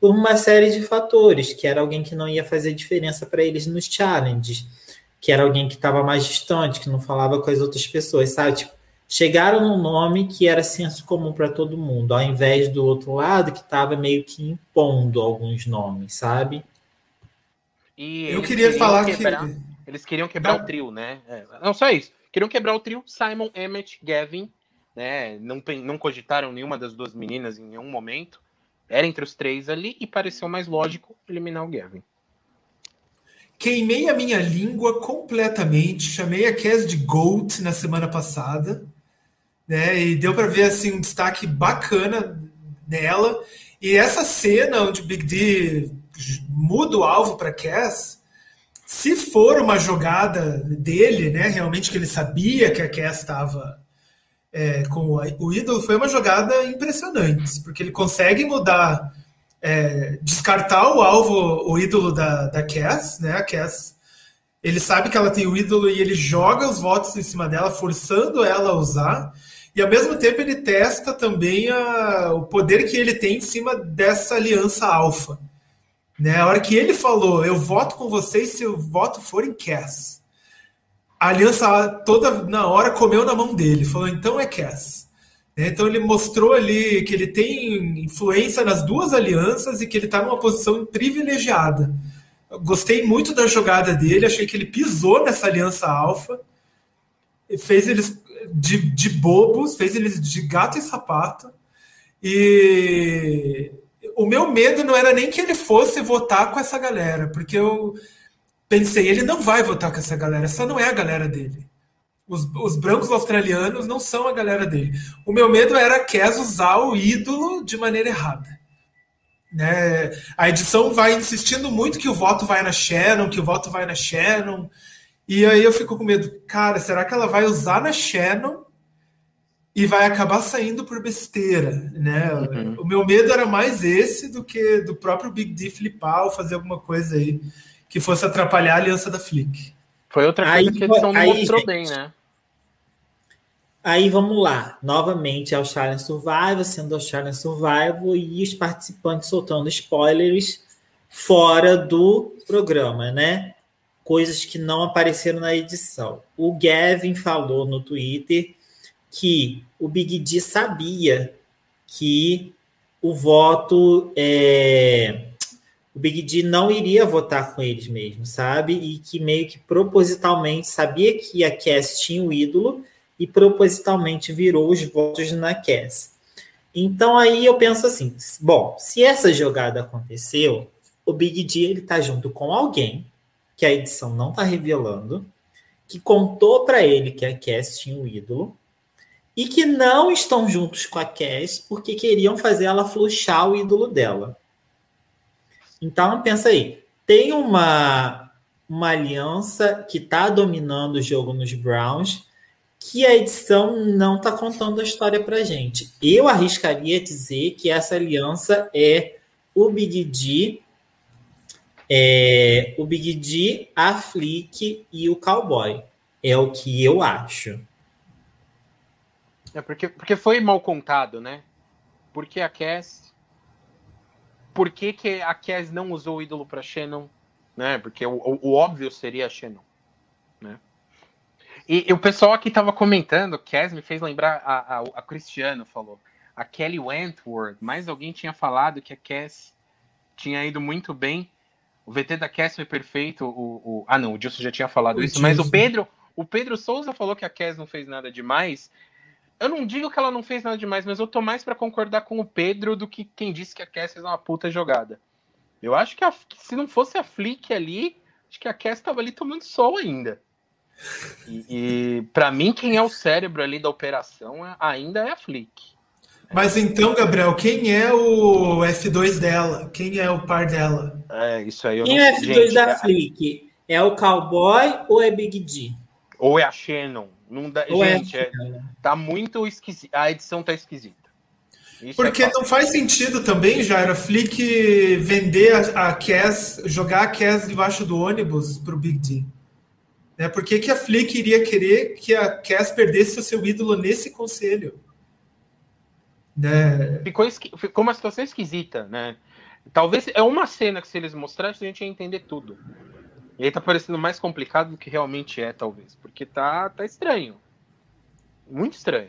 por uma série de fatores, que era alguém que não ia fazer diferença para eles nos challenges, que era alguém que estava mais distante, que não falava com as outras pessoas, sabe? Tipo, chegaram num nome que era senso comum para todo mundo, ao invés do outro lado que estava meio que impondo alguns nomes, sabe? E eu queria falar quebrar, que eles queriam quebrar não. o trio, né? É, não só isso, queriam quebrar o trio Simon, Emmett, Gavin, né? Não, não cogitaram nenhuma das duas meninas em nenhum momento. Era entre os três ali e pareceu mais lógico eliminar o Gavin. Queimei a minha língua completamente, chamei a Cass de Goat na semana passada né? E deu para ver assim um destaque bacana nela. E essa cena onde o Big D muda o alvo para Cass, se for uma jogada dele, né, realmente que ele sabia que a Cass estava é, com o ídolo, foi uma jogada impressionante, porque ele consegue mudar, é, descartar o alvo, o ídolo da, da Cass, né? A Cass, ele sabe que ela tem o ídolo e ele joga os votos em cima dela, forçando ela a usar. E ao mesmo tempo ele testa também a, o poder que ele tem em cima dessa aliança alfa. Né? A hora que ele falou, eu voto com vocês se o voto for em Cass. A aliança toda na hora comeu na mão dele, falou, então é Cass. Né? Então ele mostrou ali que ele tem influência nas duas alianças e que ele está numa posição privilegiada. Eu gostei muito da jogada dele, achei que ele pisou nessa aliança alfa, fez eles de, de bobos, fez eles de gato e sapato. E o meu medo não era nem que ele fosse votar com essa galera, porque eu pensei, ele não vai votar com essa galera, essa não é a galera dele. Os, os brancos australianos não são a galera dele. O meu medo era Kes usar o ídolo de maneira errada. Né? A edição vai insistindo muito que o voto vai na Shannon, que o voto vai na Shannon. E aí eu fico com medo, cara, será que ela vai usar na Shannon e vai acabar saindo por besteira, né? Uhum. O meu medo era mais esse do que do próprio Big D flipar ou fazer alguma coisa aí que fosse atrapalhar a aliança da Flick. Foi outra coisa aí, que a edição não mostrou gente, bem, né? Aí vamos lá, novamente ao Challenge Survival, sendo o Challenge Survival e os participantes soltando spoilers fora do programa, né? Coisas que não apareceram na edição. O Gavin falou no Twitter que o Big D sabia que o voto é, o Big D não iria votar com eles mesmo, sabe? E que meio que propositalmente sabia que a Cass tinha o ídolo e propositalmente virou os votos na Cass. Então aí eu penso assim, bom, se essa jogada aconteceu, o Big D ele tá junto com alguém que a edição não tá revelando, que contou para ele que a Cass tinha o ídolo e que não estão juntos com a Cass porque queriam fazer ela fluxar o ídolo dela. Então, pensa aí, tem uma, uma aliança que está dominando o jogo nos Browns que a edição não está contando a história para gente. Eu arriscaria dizer que essa aliança é o Big D, é, o Big D, a Flick e o Cowboy. É o que eu acho. É porque, porque foi mal contado, né? Porque a Cass. Por que, que a Cass não usou o ídolo para Shannon? Né? Porque o, o, o, óbvio seria a Shannon. Né? E, e o pessoal aqui tava comentando, Cass me fez lembrar, a, a, a Cristiano falou, a Kelly Wentworth, mais alguém tinha falado que a Cass tinha ido muito bem. O VT da Cass foi perfeito. O, o... Ah, não, o Dilson já tinha falado isso, mas o Pedro, o Pedro Souza falou que a Cass não fez nada demais. Eu não digo que ela não fez nada demais, mas eu tô mais para concordar com o Pedro do que quem disse que a Cass fez uma puta jogada. Eu acho que, a, se não fosse a Flick ali, acho que a Cass tava ali tomando sol ainda. E, e para mim, quem é o cérebro ali da operação é, ainda é a Flick. Mas então, Gabriel, quem é o F2 dela? Quem é o par dela? É, isso aí eu quem não é o F2 Gente, da é... Flick? É o Cowboy ou é Big D? Ou é a Shannon? Não dá, gente, é, tá muito esquisito. A edição tá esquisita. Isso Porque é não faz sentido também, Jairo, a Flick vender a, a Cass, jogar a Cass debaixo do ônibus pro Big D. Né? Por que, que a Flick iria querer que a Cass perdesse o seu ídolo nesse conselho? Né? Ficou, ficou uma situação esquisita, né? Talvez é uma cena que se eles mostrassem a gente ia entender tudo. E aí tá parecendo mais complicado do que realmente é, talvez. Porque tá, tá estranho. Muito estranho.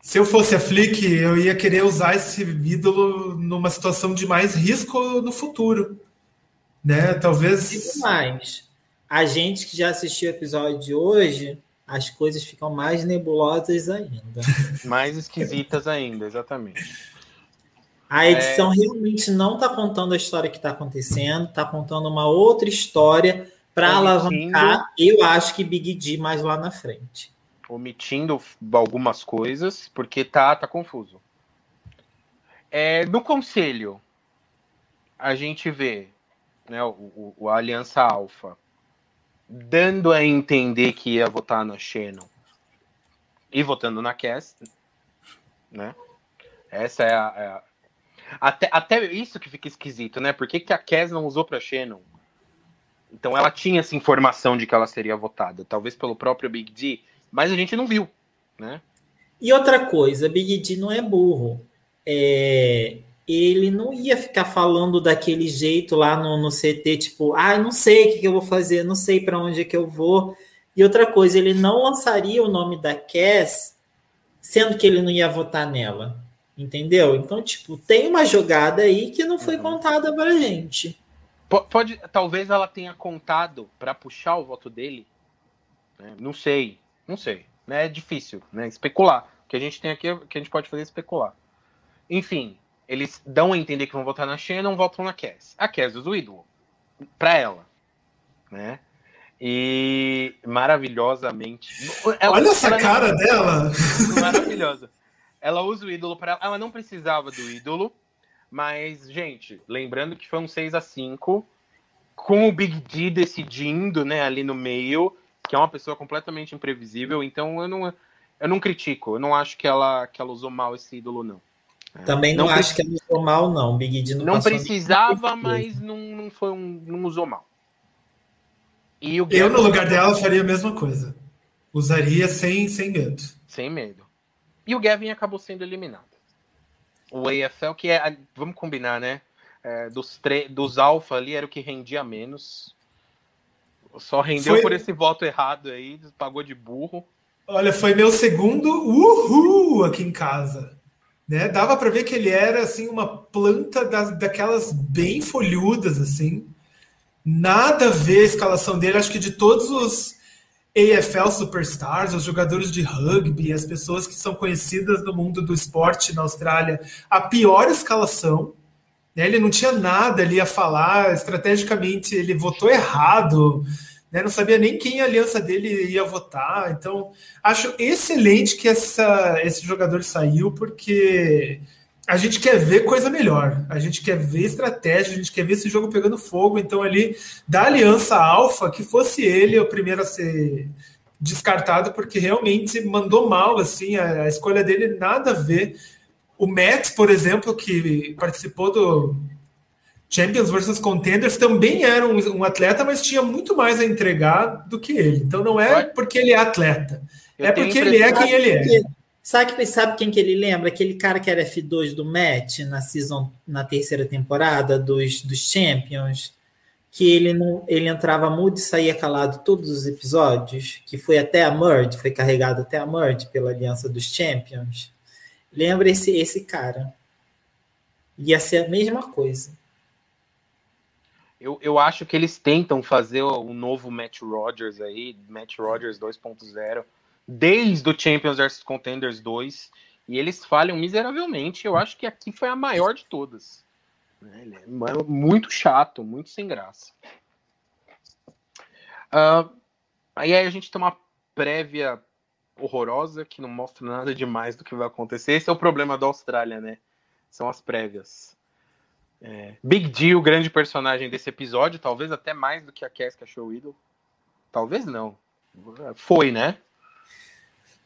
Se eu fosse a Flick, eu ia querer usar esse ídolo numa situação de mais risco no futuro. Né? Talvez. E mais. A gente que já assistiu o episódio de hoje, as coisas ficam mais nebulosas ainda. mais esquisitas ainda, exatamente. A edição é... realmente não está contando a história que está acontecendo, está contando uma outra história para alavancar, eu acho que Big D mais lá na frente. Omitindo algumas coisas, porque tá, tá confuso. É, no conselho, a gente vê né, o, o, a Aliança Alfa dando a entender que ia votar na Shannon e votando na Cass, né? Essa é a, é a até, até isso que fica esquisito, né? Por que, que a Cass não usou para Shannon? Então ela tinha essa informação de que ela seria votada, talvez pelo próprio Big D, mas a gente não viu, né? E outra coisa, Big D não é burro. É, ele não ia ficar falando daquele jeito lá no, no CT, tipo, ah, não sei o que, que eu vou fazer, não sei para onde é que eu vou. E outra coisa, ele não lançaria o nome da Cass, sendo que ele não ia votar nela. Entendeu? Então, tipo, tem uma jogada aí que não foi uhum. contada pra gente. Pode, talvez ela tenha contado para puxar o voto dele. Né? Não sei, não sei. Né? É difícil, né? Especular. O que a gente tem aqui, o que a gente pode fazer é especular. Enfim, eles dão a entender que vão votar na Shannon, não votam na Cass. A Cass usa o ídolo. Pra ela. Né? E maravilhosamente. Ela, Olha essa cara dela! Maravilhosa. Ela usa o ídolo para ela. Ela não precisava do ídolo. Mas, gente, lembrando que foi um 6 a 5 com o Big D decidindo, né, ali no meio, que é uma pessoa completamente imprevisível. Então, eu não. eu não critico, eu não acho que ela, que ela usou mal esse ídolo, não. Também não, não acho que ela usou mal, não. Big D não, não precisava, mas não, não foi um, não usou mal. E o eu, no lugar dela, faria a mesma coisa. Usaria sem, sem medo. Sem medo. E o Gavin acabou sendo eliminado. O AFL, que é. Vamos combinar, né? É, dos, dos alfa ali era o que rendia menos. Só rendeu foi... por esse voto errado aí, pagou de burro. Olha, foi meu segundo uhul aqui em casa. Né? Dava para ver que ele era assim uma planta das, daquelas bem folhudas assim. Nada a ver a escalação dele. Acho que de todos os AFL Superstars, os jogadores de rugby, as pessoas que são conhecidas no mundo do esporte na Austrália, a pior escalação. Né? Ele não tinha nada ali a falar, estrategicamente ele votou errado, né? não sabia nem quem a aliança dele ia votar. Então, acho excelente que essa, esse jogador saiu, porque a gente quer ver coisa melhor, a gente quer ver estratégia, a gente quer ver esse jogo pegando fogo. Então, ali, da aliança alfa, que fosse ele o primeiro a ser descartado, porque realmente mandou mal, assim, a, a escolha dele nada a ver. O Matt, por exemplo, que participou do Champions versus Contenders, também era um, um atleta, mas tinha muito mais a entregar do que ele. Então, não é porque ele é atleta, Eu é porque ele é quem ele é. Sabe, sabe quem que ele lembra? Aquele cara que era F2 do match na season, na terceira temporada dos, dos Champions, que ele não ele entrava mudo e saía calado todos os episódios, que foi até a Merge, foi carregado até a Merge pela aliança dos Champions. Lembra esse esse cara? Ia ser a mesma coisa. Eu, eu acho que eles tentam fazer o novo Matt Rogers aí, Matt Rogers 2.0 desde o Champions vs Contenders 2, e eles falham miseravelmente. Eu acho que aqui foi a maior de todas. Ele é muito chato, muito sem graça. Uh, aí a gente tem uma prévia horrorosa que não mostra nada demais do que vai acontecer. Esse é o problema da Austrália, né? São as prévias. É, Big D, o grande personagem desse episódio, talvez até mais do que a Casca Show Idol. Talvez não. Foi, né?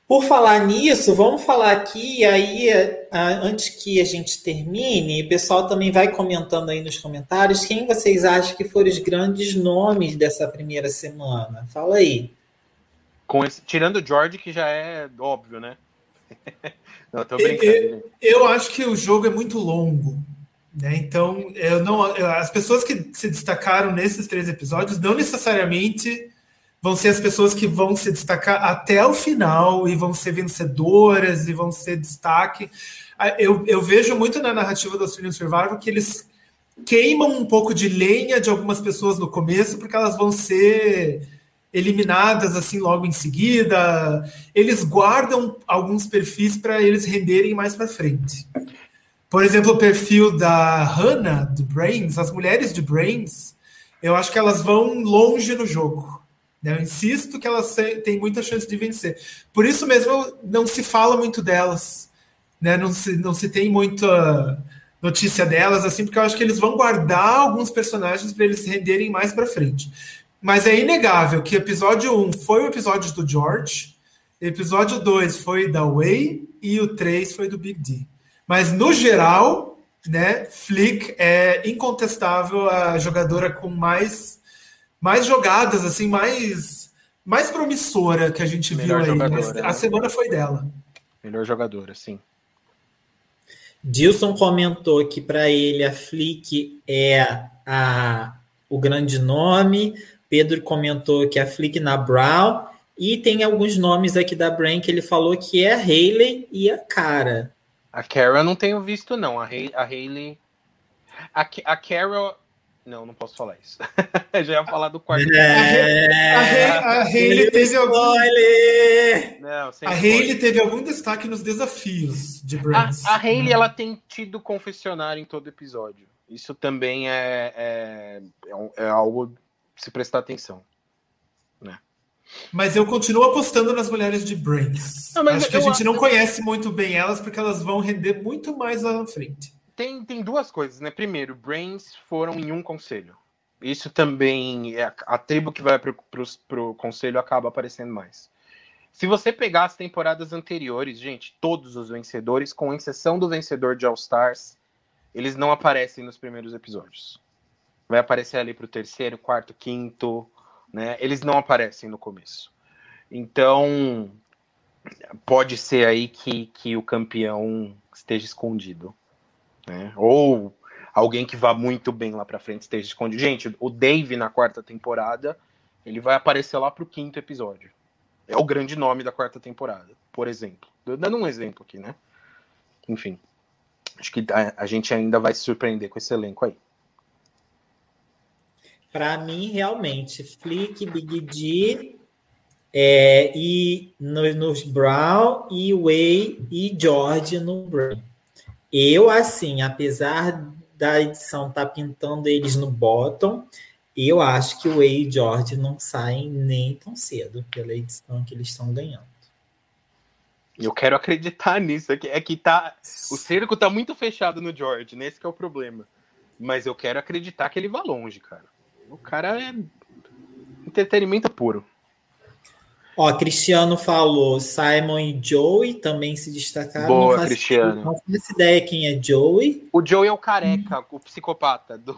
Por falar nisso, vamos falar aqui, aí, antes que a gente termine, o pessoal também vai comentando aí nos comentários quem vocês acham que foram os grandes nomes dessa primeira semana. Fala aí. Com esse, tirando o George, que já é óbvio, né? não, tô brincando. Eu, eu acho que o jogo é muito longo. Né? Então, eu não, as pessoas que se destacaram nesses três episódios não necessariamente vão ser as pessoas que vão se destacar até o final e vão ser vencedoras e vão ser destaque. Ah, eu, eu vejo muito na narrativa do Australian Survival que eles queimam um pouco de lenha de algumas pessoas no começo, porque elas vão ser eliminadas assim logo em seguida. Eles guardam alguns perfis para eles renderem mais para frente. Por exemplo, o perfil da Hannah, do Brains, as mulheres de Brains, eu acho que elas vão longe no jogo. Né? Eu insisto que elas têm muita chance de vencer. Por isso mesmo não se fala muito delas, né? não, se, não se tem muita notícia delas, assim, porque eu acho que eles vão guardar alguns personagens para eles se renderem mais para frente. Mas é inegável que episódio 1 foi o episódio do George, episódio 2 foi da Way e o 3 foi do Big D. Mas no geral, né, Flick é incontestável a jogadora com mais mais jogadas, assim, mais, mais promissora que a gente Melhor viu aí. Mas a semana foi dela. Melhor jogadora, sim. Dilson comentou que para ele a Flick é a, o grande nome. Pedro comentou que a Flick na Brown. E tem alguns nomes aqui da Brain que ele falou que é a Hayley e a Cara. A Cara eu não tenho visto, não. A, Hay a Hayley. A, a Carol não, não posso falar isso. Já ia falar do quarto. É... A, Hayley teve algum. Não, a Hayley teve algum destaque nos desafios de Brands. A, a Hayley ela tem tido confessionário em todo episódio. Isso também é, é, é, é algo se prestar atenção. Né? Mas eu continuo apostando nas mulheres de Brains. Acho que a gente não conhece muito bem elas, porque elas vão render muito mais lá na frente tem, tem duas coisas, né? Primeiro, Brains foram em um conselho. Isso também é a tribo que vai para o conselho acaba aparecendo mais. Se você pegar as temporadas anteriores, gente, todos os vencedores, com exceção do vencedor de All Stars, eles não aparecem nos primeiros episódios. Vai aparecer ali para o terceiro, quarto, quinto, né? Eles não aparecem no começo. Então, pode ser aí que, que o campeão esteja escondido. Né? Ou alguém que vá muito bem lá para frente esteja escondido. Gente, o Dave na quarta temporada, ele vai aparecer lá pro quinto episódio. É o grande nome da quarta temporada, por exemplo. Dando um exemplo aqui, né? Enfim. Acho que a, gente ainda vai se surpreender com esse elenco aí. Para mim, realmente, Flick, Big D é, e no, nos Brown e Way e George no Brown. Eu, assim, apesar da edição estar tá pintando eles no bottom, eu acho que o Way e George não saem nem tão cedo pela edição que eles estão ganhando. Eu quero acreditar nisso. É que, é que tá. O cerco tá muito fechado no George, nesse né? que é o problema. Mas eu quero acreditar que ele vá longe, cara. O cara é entretenimento puro. Ó, Cristiano falou, Simon e Joey também se destacaram. Boa, não Cristiano. Não faço ideia quem é Joey. O Joey é o careca, hum. o psicopata do,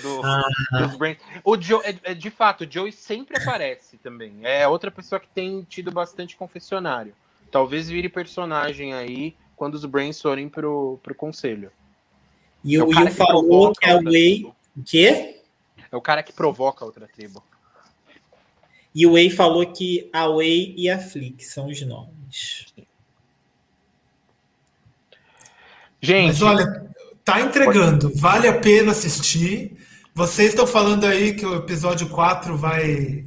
do, ah. dos Brains. O Joe, é, é, de fato, o Joey sempre aparece também. É outra pessoa que tem tido bastante confessionário. Talvez vire personagem aí quando os Brains forem pro, pro conselho. E o Will falou que é o Way. O quê? É o cara que provoca outra tribo. E o Way falou que a Way e a Flick são os nomes. Gente. Mas olha, tá entregando. Vale a pena assistir. Vocês estão falando aí que o episódio 4 vai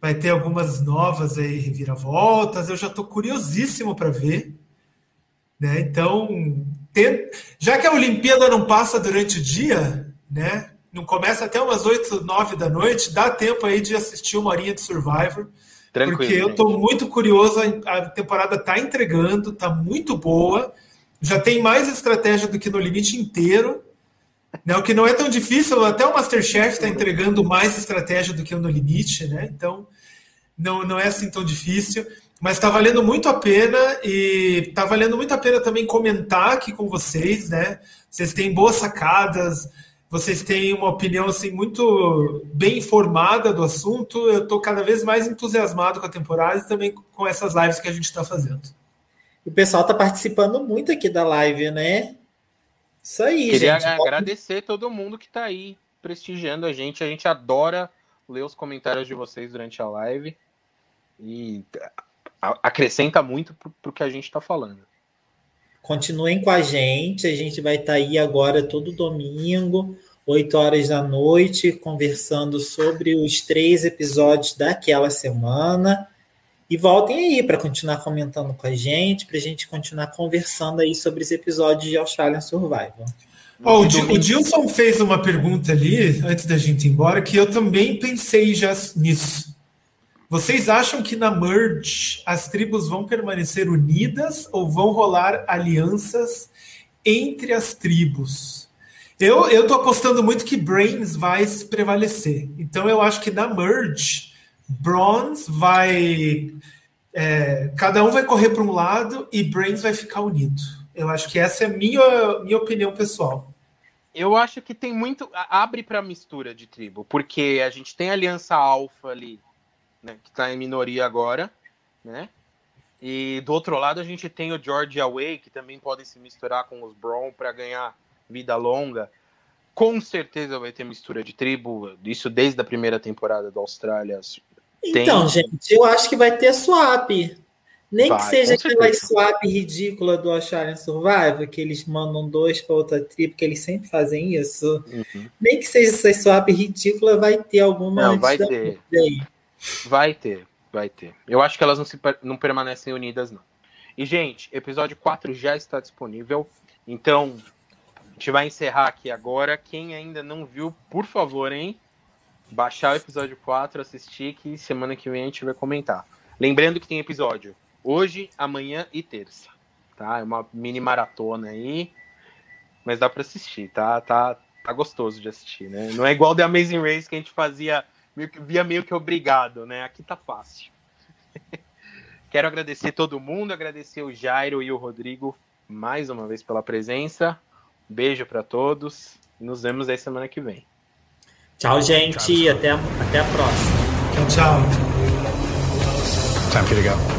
vai ter algumas novas aí reviravoltas. Eu já estou curiosíssimo para ver. Né? Então, tem... já que a Olimpíada não passa durante o dia, né? Não começa até umas 8, 9 da noite, dá tempo aí de assistir uma horinha de Survivor. Tranquilo, porque eu estou muito curioso, a temporada está entregando, está muito boa, já tem mais estratégia do que no limite inteiro. Né? O que não é tão difícil, até o Masterchef está entregando mais estratégia do que o No Limite, né? Então, não, não é assim tão difícil. Mas está valendo muito a pena e está valendo muito a pena também comentar aqui com vocês, né? Vocês têm boas sacadas, vocês têm uma opinião assim muito bem informada do assunto. Eu estou cada vez mais entusiasmado com a temporada e também com essas lives que a gente está fazendo. O pessoal está participando muito aqui da live, né? Isso aí, Queria gente. agradecer todo mundo que está aí prestigiando a gente. A gente adora ler os comentários de vocês durante a live e acrescenta muito para o que a gente está falando. Continuem com a gente, a gente vai estar tá aí agora todo domingo, 8 horas da noite, conversando sobre os três episódios daquela semana. E voltem aí para continuar comentando com a gente, para a gente continuar conversando aí sobre os episódios de Australian Survival. Oh, o, o Dilson fez uma pergunta ali, antes da gente ir embora, que eu também pensei já nisso. Vocês acham que na merge as tribos vão permanecer unidas ou vão rolar alianças entre as tribos? Eu eu tô apostando muito que Brains vai prevalecer. Então eu acho que na merge Bronze vai é, cada um vai correr para um lado e Brains vai ficar unido. Eu acho que essa é a minha minha opinião pessoal. Eu acho que tem muito abre para mistura de tribo, porque a gente tem a aliança alfa ali né, que está em minoria agora, né? E do outro lado a gente tem o George Away, que também podem se misturar com os Brown para ganhar vida longa. Com certeza vai ter mistura de tribo, isso desde a primeira temporada da Austrália. Então, tem... gente, eu acho que vai ter swap. Nem vai, que seja aquela swap ridícula do Australian Survival, que eles mandam dois para outra tribo, que eles sempre fazem isso. Uhum. Nem que seja essa swap ridícula, vai ter alguma. Não, vai ter. Vai ter, vai ter. Eu acho que elas não, se, não permanecem unidas, não. E, gente, episódio 4 já está disponível. Então, gente vai encerrar aqui agora. Quem ainda não viu, por favor, hein? Baixar o episódio 4, assistir, que semana que vem a gente vai comentar. Lembrando que tem episódio hoje, amanhã e terça. Tá? É uma mini maratona aí. Mas dá para assistir, tá? tá? Tá gostoso de assistir, né? Não é igual The Amazing Race que a gente fazia meio que, via meio que obrigado, né? Aqui tá fácil. Quero agradecer todo mundo, agradecer o Jairo e o Rodrigo mais uma vez pela presença. Beijo para todos. Nos vemos aí semana que vem. Tchau, gente. Tchau, até, a, até a próxima. Tchau, tchau. Time for you to go.